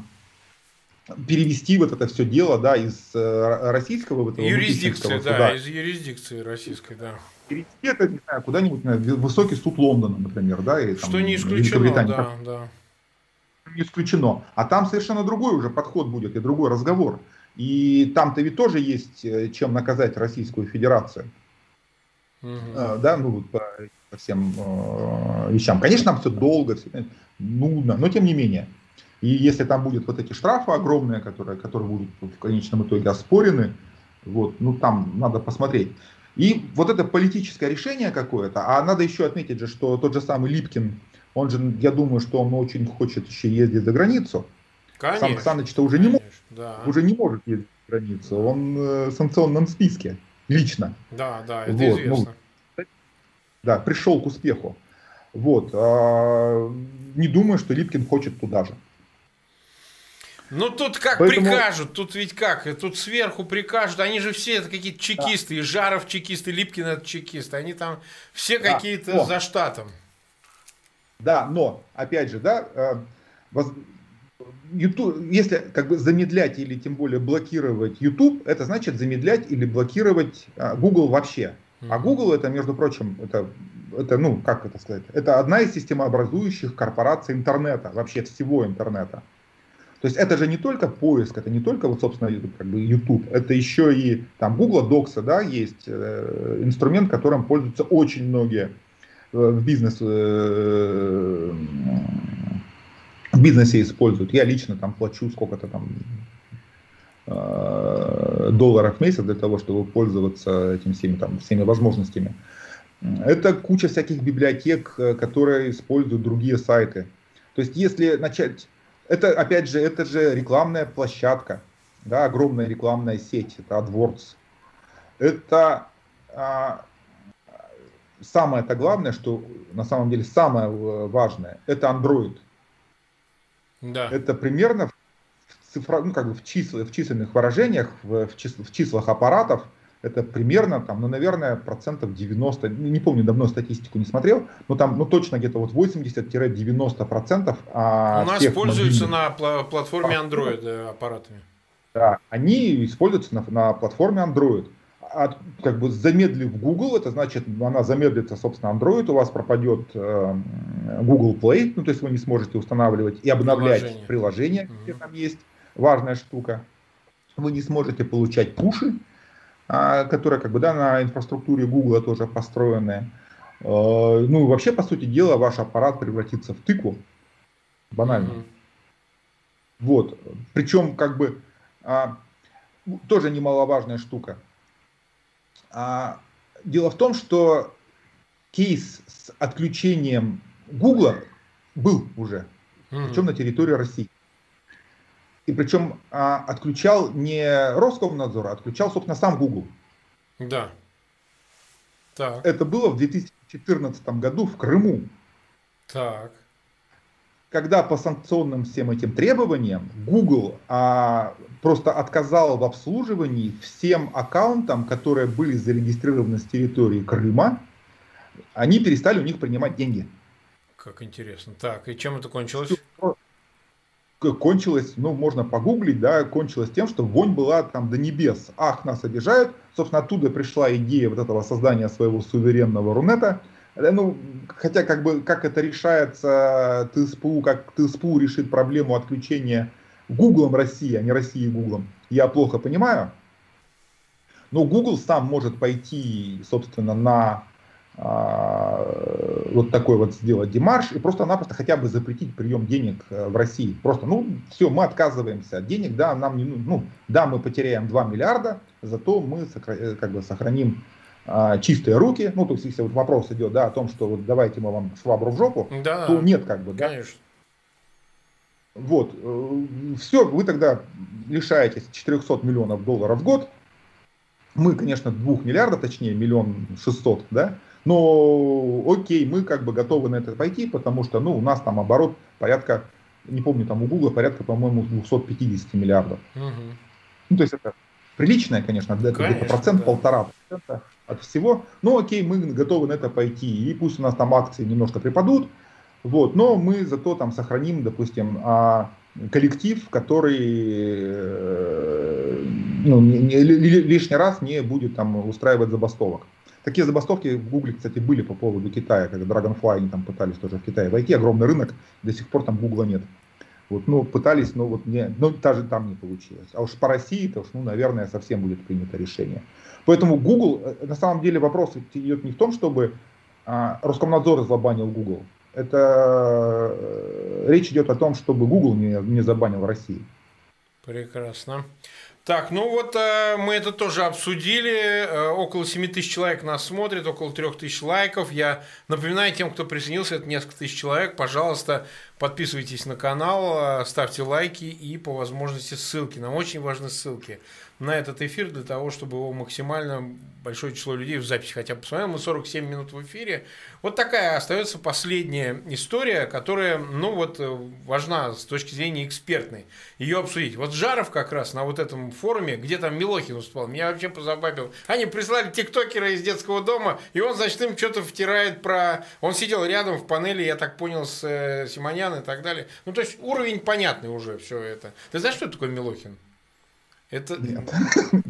перевести вот это все дело, да, из э, российского вот этого юрисдикции, да, из юрисдикции российской, да перейти это, не знаю, куда-нибудь на высокий суд Лондона, например, да, и, там, Что не исключено, да, да. Не исключено. А там совершенно другой уже подход будет и другой разговор. И там-то ведь тоже есть э, чем наказать Российскую Федерацию. Угу. Да, ну вот по, по всем э, вещам. Конечно, там все долго, все нудно, но тем не менее. И если там будут вот эти штрафы огромные, которые, которые будут в конечном итоге оспорены, вот, ну там надо посмотреть. И вот это политическое решение какое-то, а надо еще отметить же, что тот же самый Липкин, он же, я думаю, что он очень хочет еще ездить за границу. Конечно. Сам Саныч-то уже не, может, да. уже не может ездить за границу, он э, в санкционном списке, лично. Да, да, это вот, ну, известно. Ну, да, пришел к успеху. Вот. А, не думаю, что Липкин хочет туда же. Ну тут как Поэтому... прикажут, тут ведь как, тут сверху прикажут, они же все это какие-то чекисты, да. и Жаров чекисты, Липкин это чекист, они там все да. какие-то но. за штатом. Да, но, опять же, да, э, воз... YouTube, если как бы замедлять или тем более блокировать YouTube, это значит замедлять или блокировать а, Google вообще. А Google это, между прочим, это, это, ну, как это сказать, это одна из системообразующих корпораций интернета, вообще всего интернета. То есть это же не только поиск, это не только вот, собственно, как бы YouTube, это еще и там Google Docs, да, есть э, инструмент, которым пользуются очень многие э, в бизнес э, в бизнесе используют. Я лично там плачу сколько-то там э, долларов в месяц для того, чтобы пользоваться этим всеми, там, всеми возможностями. Это куча всяких библиотек, э, которые используют другие сайты. То есть, если начать это, опять же, это же рекламная площадка, да, огромная рекламная сеть, это AdWords. Это а, самое-то главное, что на самом деле самое э, важное, это Android. Да. Это примерно в, цифра, ну, как бы в, числа, в численных выражениях, в, в, числ, в числах аппаратов – это примерно, там, ну, наверное, процентов 90, не помню, давно статистику не смотрел, но там, ну, точно где-то вот 80-90 процентов. А У нас пользуются мобильных... на платформе Android э, аппаратами. Да, они используются на, на платформе Android. А, как бы замедлив Google, это значит, она замедлится, собственно, Android, у вас пропадет э, Google Play, ну, то есть вы не сможете устанавливать и обновлять приложение, приложение где там есть важная штука. Вы не сможете получать пуши, а, которая как бы да, на инфраструктуре Google тоже построенная. Ну, вообще, по сути дела, ваш аппарат превратится в тыкву. банально. Mm-hmm. Вот, причем как бы а, тоже немаловажная штука. А, дело в том, что кейс с отключением Гугла был уже, mm-hmm. причем на территории России. И причем а, отключал не Роскомнадзор, а отключал, собственно, сам Google. Да. Так. Это было в 2014 году в Крыму. Так. Когда по санкционным всем этим требованиям Google а, просто отказал в обслуживании всем аккаунтам, которые были зарегистрированы с территории Крыма, они перестали у них принимать деньги. Как интересно. Так, и чем это кончилось? Кончилось, ну, можно погуглить, да, кончилось тем, что вонь была там до небес. Ах, нас обижают. Собственно, оттуда пришла идея вот этого создания своего суверенного Рунета. Э, ну, хотя, как бы, как это решается ТСПУ, как ТСПУ решит проблему отключения Гуглом России, а не России Гуглом, я плохо понимаю. Но Google сам может пойти, собственно, на вот такой вот сделать демарш и просто-напросто хотя бы запретить прием денег э, в России. Просто, ну, все, мы отказываемся от денег, да, нам не, ну, да, мы потеряем 2 миллиарда, зато мы э, как бы сохраним а, чистые руки. Ну, то есть, если вот вопрос идет, да, о том, что вот давайте мы вам швабру в жопу, да, то нет, как бы, да. Конечно. Вот, э, все, вы тогда лишаетесь 400 миллионов долларов в год. Мы, конечно, 2 миллиардов, точнее, миллион шестьсот, да, но окей, мы как бы готовы на это пойти, потому что ну, у нас там оборот порядка, не помню, там у Google порядка, по-моему, 250 миллиардов. Угу. Ну, то есть это приличное, конечно, это где-то процент, да. полтора процента от всего. Ну, окей, мы готовы на это пойти. И пусть у нас там акции немножко припадут, вот, но мы зато там сохраним, допустим, а, коллектив, который э, ну, лишний раз не будет там устраивать забастовок. Такие забастовки в Гугле, кстати, были по поводу Китая, когда Dragonfly они там пытались тоже в Китае войти, огромный рынок, до сих пор там Гугла нет. Вот, ну, пытались, но вот не, но даже там не получилось. А уж по России, то уж, ну, наверное, совсем будет принято решение. Поэтому Google, э, на самом деле вопрос идет не в том, чтобы а, Роскомнадзор забанил Google. Это э, речь идет о том, чтобы Google не, не забанил России. Прекрасно. Так, ну вот э, мы это тоже обсудили. Э, около 7 тысяч человек нас смотрит, около 3 тысяч лайков. Я напоминаю тем, кто присоединился, это несколько тысяч человек. Пожалуйста, подписывайтесь на канал, э, ставьте лайки и по возможности ссылки. Нам очень важны ссылки на этот эфир для того, чтобы его максимально большое число людей в записи хотя бы посмотрел. Мы 47 минут в эфире. Вот такая остается последняя история, которая, ну вот, важна с точки зрения экспертной. Ее обсудить. Вот Жаров как раз на вот этом форуме, где там Милохин выступал, меня вообще позабавил. Они прислали тиктокера из детского дома, и он, значит, им что-то втирает про... Он сидел рядом в панели, я так понял, с э, Симонян и так далее. Ну, то есть уровень понятный уже все это. Ты знаешь, что такое Милохин? Это... Нет.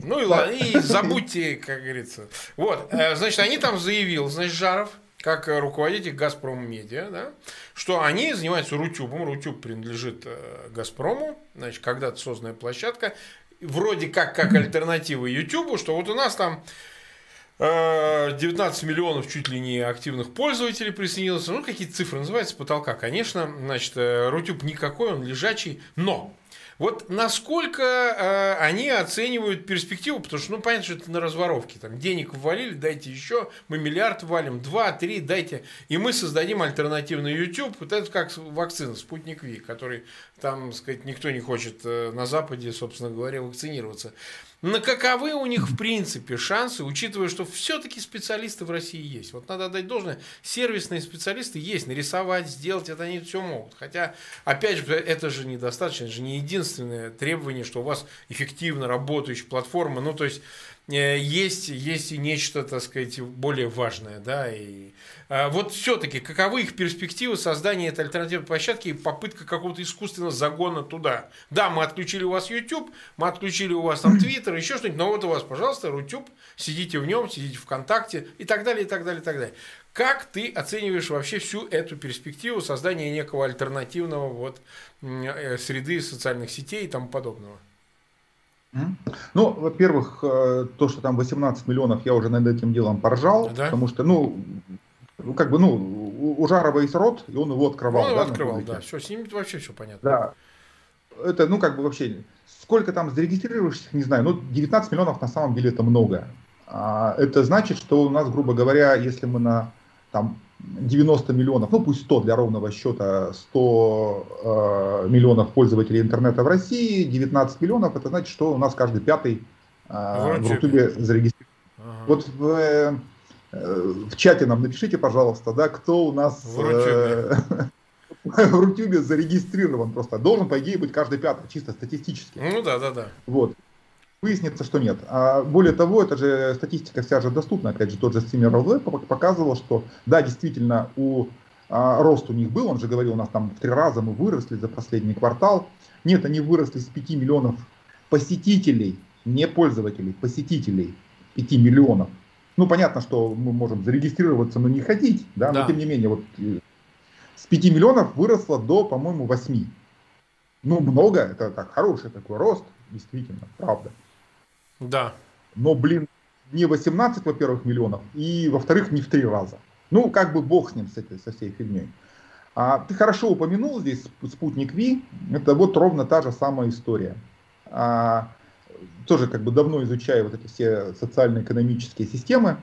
Ну и ладно, и забудьте, как говорится. Вот, э, значит, они там заявил, значит, Жаров, как руководитель Газпром Медиа, да, что они занимаются Рутюбом. Рутюб принадлежит э, Газпрому, значит, когда-то созданная площадка, вроде как как альтернатива Ютубу, что вот у нас там 19 э, миллионов чуть ли не активных пользователей присоединилось. Ну, какие цифры называются, потолка, конечно. Значит, Рутюб никакой, он лежачий. Но вот насколько э, они оценивают перспективу, потому что, ну, понятно, что это на разворовке. Там денег ввалили, дайте еще, мы миллиард валим, два, три, дайте. И мы создадим альтернативный YouTube. Вот это как вакцина, спутник Ви, который там, сказать, никто не хочет э, на Западе, собственно говоря, вакцинироваться. На каковы у них, в принципе, шансы, учитывая, что все-таки специалисты в России есть. Вот надо отдать должное, сервисные специалисты есть, нарисовать, сделать, это они все могут. Хотя, опять же, это же недостаточно, это же не единственное требование, что у вас эффективно работающая платформа. Ну, то есть, Э, есть, есть и нечто, так сказать, более важное, да, и вот все-таки каковы их перспективы создания этой альтернативной площадки и попытка какого-то искусственного загона туда? Да, мы отключили у вас YouTube, мы отключили у вас там Twitter, еще что-нибудь, но вот у вас, пожалуйста, Рутюб, сидите в нем, сидите ВКонтакте и так далее, и так далее, и так далее. Как ты оцениваешь вообще всю эту перспективу создания некого альтернативного вот э, среды социальных сетей и тому подобного? Ну, во-первых, э, то, что там 18 миллионов, я уже над этим делом поржал, да? потому что, ну, ну, как бы, ну, у Жарова есть рот, и он его открывал. Он его да, открывал, да. Все, с ним вообще все понятно. Да. Это, ну, как бы вообще, сколько там зарегистрировавшихся, не знаю, ну, 19 миллионов на самом деле это много. А, это значит, что у нас, грубо говоря, если мы на там 90 миллионов, ну пусть 100 для ровного счета, 100 э, миллионов пользователей интернета в России, 19 миллионов, это значит, что у нас каждый пятый э, в Рутубе зарегистрирован. Ага. Вот в, э, в чате нам напишите, пожалуйста, да, кто у нас в Рутюбе. в Рутюбе зарегистрирован просто. Должен, по идее, быть каждый пятый, чисто статистически. Ну да, да, да. Вот. Выяснится, что нет. А более того, это же статистика вся же доступна. Опять же, тот же стример Web показывал, что да, действительно, у а, рост у них был, он же говорил, у нас там в три раза мы выросли за последний квартал. Нет, они выросли с 5 миллионов посетителей, не пользователей, посетителей 5 миллионов. Ну, понятно, что мы можем зарегистрироваться, но не ходить, да, да. но тем не менее, вот э, с 5 миллионов выросло до, по-моему, 8. Ну, много, это так, хороший такой рост, действительно, правда. Да. Но, блин, не 18, во-первых, миллионов, и, во-вторых, не в три раза. Ну, как бы бог с ним, с этой, со всей фигней. А, ты хорошо упомянул здесь спутник Ви, это вот ровно та же самая история. А, тоже как бы давно изучаю вот эти все социально-экономические системы,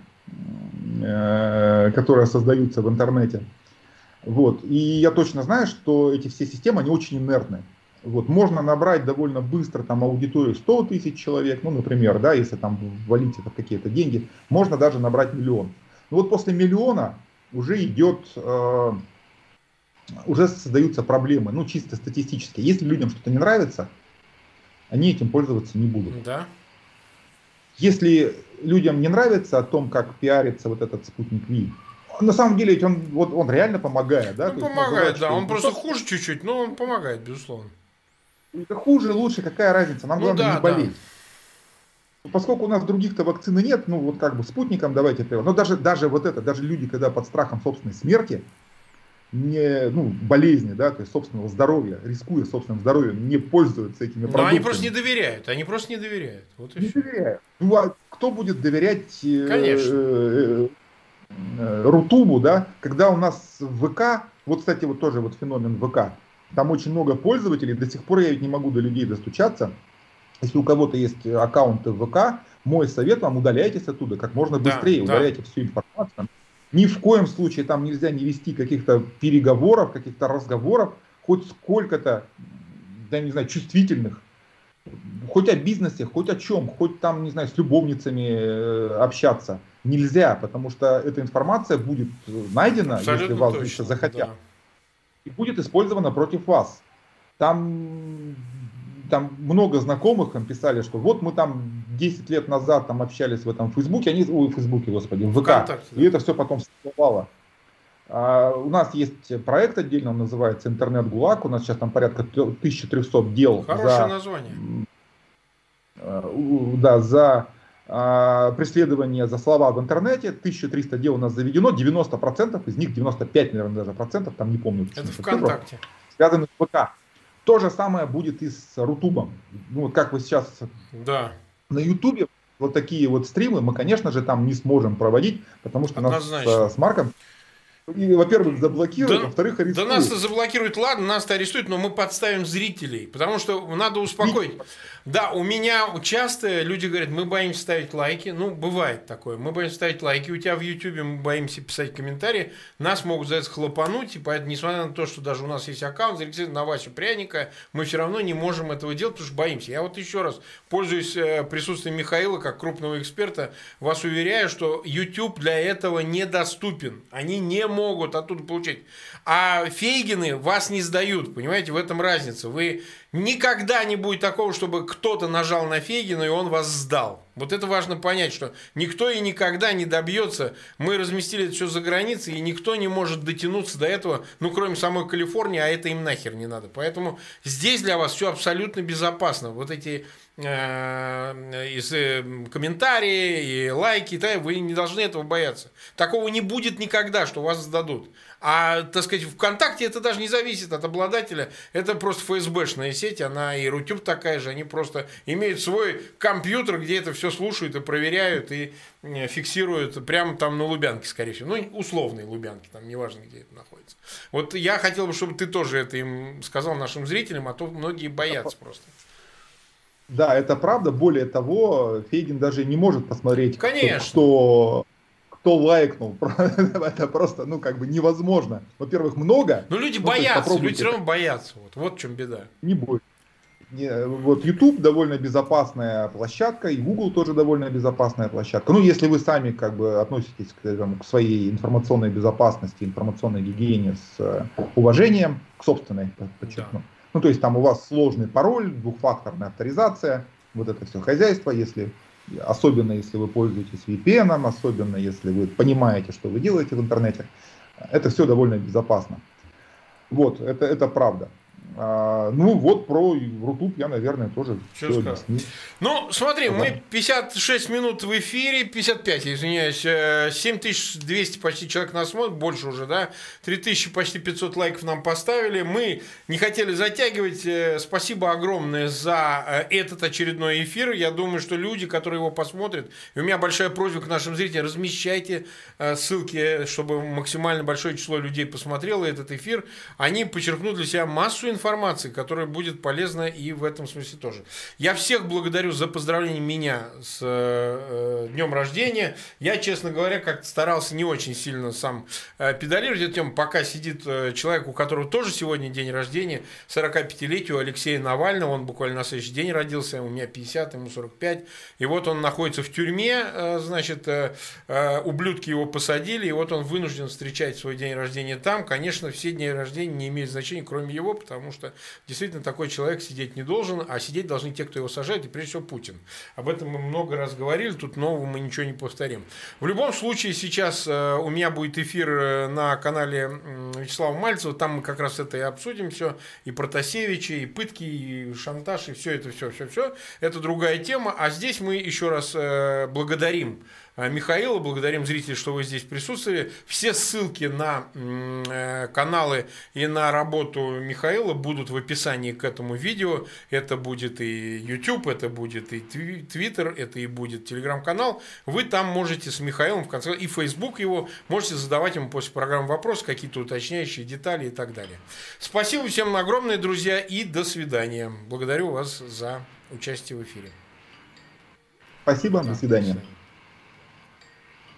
э, которые создаются в интернете. Вот. И я точно знаю, что эти все системы, они очень инертны. Вот, можно набрать довольно быстро там аудиторию 100 тысяч человек, ну, например, да, если там валить это какие-то деньги, можно даже набрать миллион. Но вот после миллиона уже идет, э, уже создаются проблемы, ну, чисто статистически. Если людям что-то не нравится, они этим пользоваться не будут. Да. Если людям не нравится о том, как пиарится вот этот спутник Ви, на самом деле ведь он, вот, он реально помогает, да? Он помогает, да, он просто хуже чуть-чуть, но он помогает, безусловно. Это хуже, лучше, какая разница? Нам ну, главное да, не болеть. Да. Поскольку у нас других-то вакцины нет, ну вот как бы спутником давайте Но даже, даже вот это, даже люди, когда под страхом собственной смерти, не, ну, болезни, да, то есть собственного здоровья, рискуя собственным здоровьем, не пользуются этими продуктами. Но они просто не доверяют, они просто не доверяют. Вот и не все. доверяют. Ну, а кто будет доверять э, Конечно. Э, э, Рутубу, да, когда у нас ВК, вот, кстати, вот тоже вот феномен ВК, там очень много пользователей, до сих пор я ведь не могу до людей достучаться. Если у кого-то есть аккаунты в ВК, мой совет вам удаляйтесь оттуда как можно быстрее, да, удаляйте да. всю информацию. Ни в коем случае там нельзя не вести каких-то переговоров, каких-то разговоров, хоть сколько-то, да не знаю, чувствительных, хоть о бизнесе, хоть о чем, хоть там, не знаю, с любовницами э, общаться. Нельзя, потому что эта информация будет найдена, Абсолютно если вас точно, захотят. Да и будет использовано против вас. Там, там много знакомых там писали, что вот мы там 10 лет назад там общались в этом Фейсбуке, они, ой, в Фейсбуке, господи, в ВК, Вконтакте. и это все потом всплывало. А, у нас есть проект отдельно, он называется Интернет ГУЛАГ, у нас сейчас там порядка 1300 дел. Хорошее за, название. Э, да, за а, преследования за слова в интернете, 1300 дел у нас заведено, 90% из них, 95, наверное, даже процентов, там не помню. Это ВКонтакте. Связаны с ВК. То же самое будет и с Рутубом. Ну, вот как вы сейчас да. На Ютубе, вот такие вот стримы мы, конечно же, там не сможем проводить, потому что Однозначно. нас с, Марком во-первых, заблокируют, да, во-вторых, арестуют. Да нас заблокируют, ладно, нас арестуют, но мы подставим зрителей, потому что надо успокоить. Да, у меня часто люди говорят, мы боимся ставить лайки. Ну, бывает такое. Мы боимся ставить лайки. У тебя в Ютубе мы боимся писать комментарии. Нас могут за это хлопануть. И поэтому, несмотря на то, что даже у нас есть аккаунт зарегистрирован на Васю Пряника, мы все равно не можем этого делать, потому что боимся. Я вот еще раз, пользуясь э, присутствием Михаила, как крупного эксперта, вас уверяю, что YouTube для этого недоступен. Они не могут оттуда получать. А Фейгины вас не сдают, понимаете, в этом разница. Вы никогда не будет такого, чтобы кто-то нажал на Фейгина и он вас сдал. Вот это важно понять, что никто и никогда не добьется. Мы разместили это все за границей, и никто не может дотянуться до этого, ну, кроме самой Калифорнии, а это им нахер не надо. Поэтому здесь для вас все абсолютно безопасно. Вот эти э, и э, комментарии, и лайки, да, вы не должны этого бояться. Такого не будет никогда, что вас сдадут. А, так сказать, ВКонтакте это даже не зависит от обладателя, это просто ФСБшная сеть она и Рутюб такая же, они просто имеют свой компьютер, где это все слушают и проверяют, и фиксируют прямо там на Лубянке, скорее всего. Ну, условные Лубянки, там неважно, где это находится. Вот я хотел бы, чтобы ты тоже это им сказал нашим зрителям, а то многие боятся просто. Да, это правда. Более того, Фейгин даже не может посмотреть, Конечно. кто, кто лайкнул. это просто, ну, как бы невозможно. Во-первых, много. Ну, люди ну, боятся, люди все равно боятся. Вот, вот в чем беда. Не бойся. Вот YouTube довольно безопасная площадка, и Google тоже довольно безопасная площадка. Ну, если вы сами как бы относитесь к, этому, к своей информационной безопасности, информационной гигиене с э, уважением, к собственной, подчеркну. Да. Ну, то есть там у вас сложный пароль, двухфакторная авторизация, вот это все хозяйство, если особенно если вы пользуетесь VPN, особенно если вы понимаете, что вы делаете в интернете, это все довольно безопасно. Вот, это, это правда. А, ну вот про Рутуб я, наверное, тоже все, все объяснил. Ну, смотри, да. мы 56 минут в эфире, 55, извиняюсь, 7200 э, почти человек нас смотрит, больше уже, да, 3000 почти 500 лайков нам поставили. Мы не хотели затягивать. Э, спасибо огромное за э, этот очередной эфир. Я думаю, что люди, которые его посмотрят, и у меня большая просьба к нашим зрителям, размещайте ссылки, чтобы максимально большое число людей посмотрело этот эфир. Они подчеркнут для себя массу информации, которая будет полезна и в этом смысле тоже. Я всех благодарю за поздравление меня с э, днем рождения. Я, честно говоря, как старался не очень сильно сам э, педалировать эту тему, пока сидит э, человек, у которого тоже сегодня день рождения, 45-летию Алексея Навального, он буквально на следующий день родился, у меня 50, ему 45, и вот он находится в тюрьме, э, значит, э, э, ублюдки его посадили, и вот он вынужден встречать свой день рождения там. Конечно, все дни рождения не имеют значения, кроме его, потому потому что действительно такой человек сидеть не должен, а сидеть должны те, кто его сажает, и прежде всего Путин. Об этом мы много раз говорили, тут нового мы ничего не повторим. В любом случае, сейчас э, у меня будет эфир э, на канале Вячеслава Мальцева, там мы как раз это и обсудим все, и Протасевича, и пытки, и шантаж, и все это, все, все, все. Это другая тема, а здесь мы еще раз э, благодарим Михаила. Благодарим зрителей, что вы здесь присутствовали. Все ссылки на э, каналы и на работу Михаила будут в описании к этому видео. Это будет и YouTube, это будет и Twitter, это и будет телеграм-канал. Вы там можете с Михаилом в конце и Facebook его можете задавать ему после программы вопросы, какие-то уточняющие детали и так далее. Спасибо всем огромное, друзья, и до свидания. Благодарю вас за участие в эфире. Спасибо, до свидания.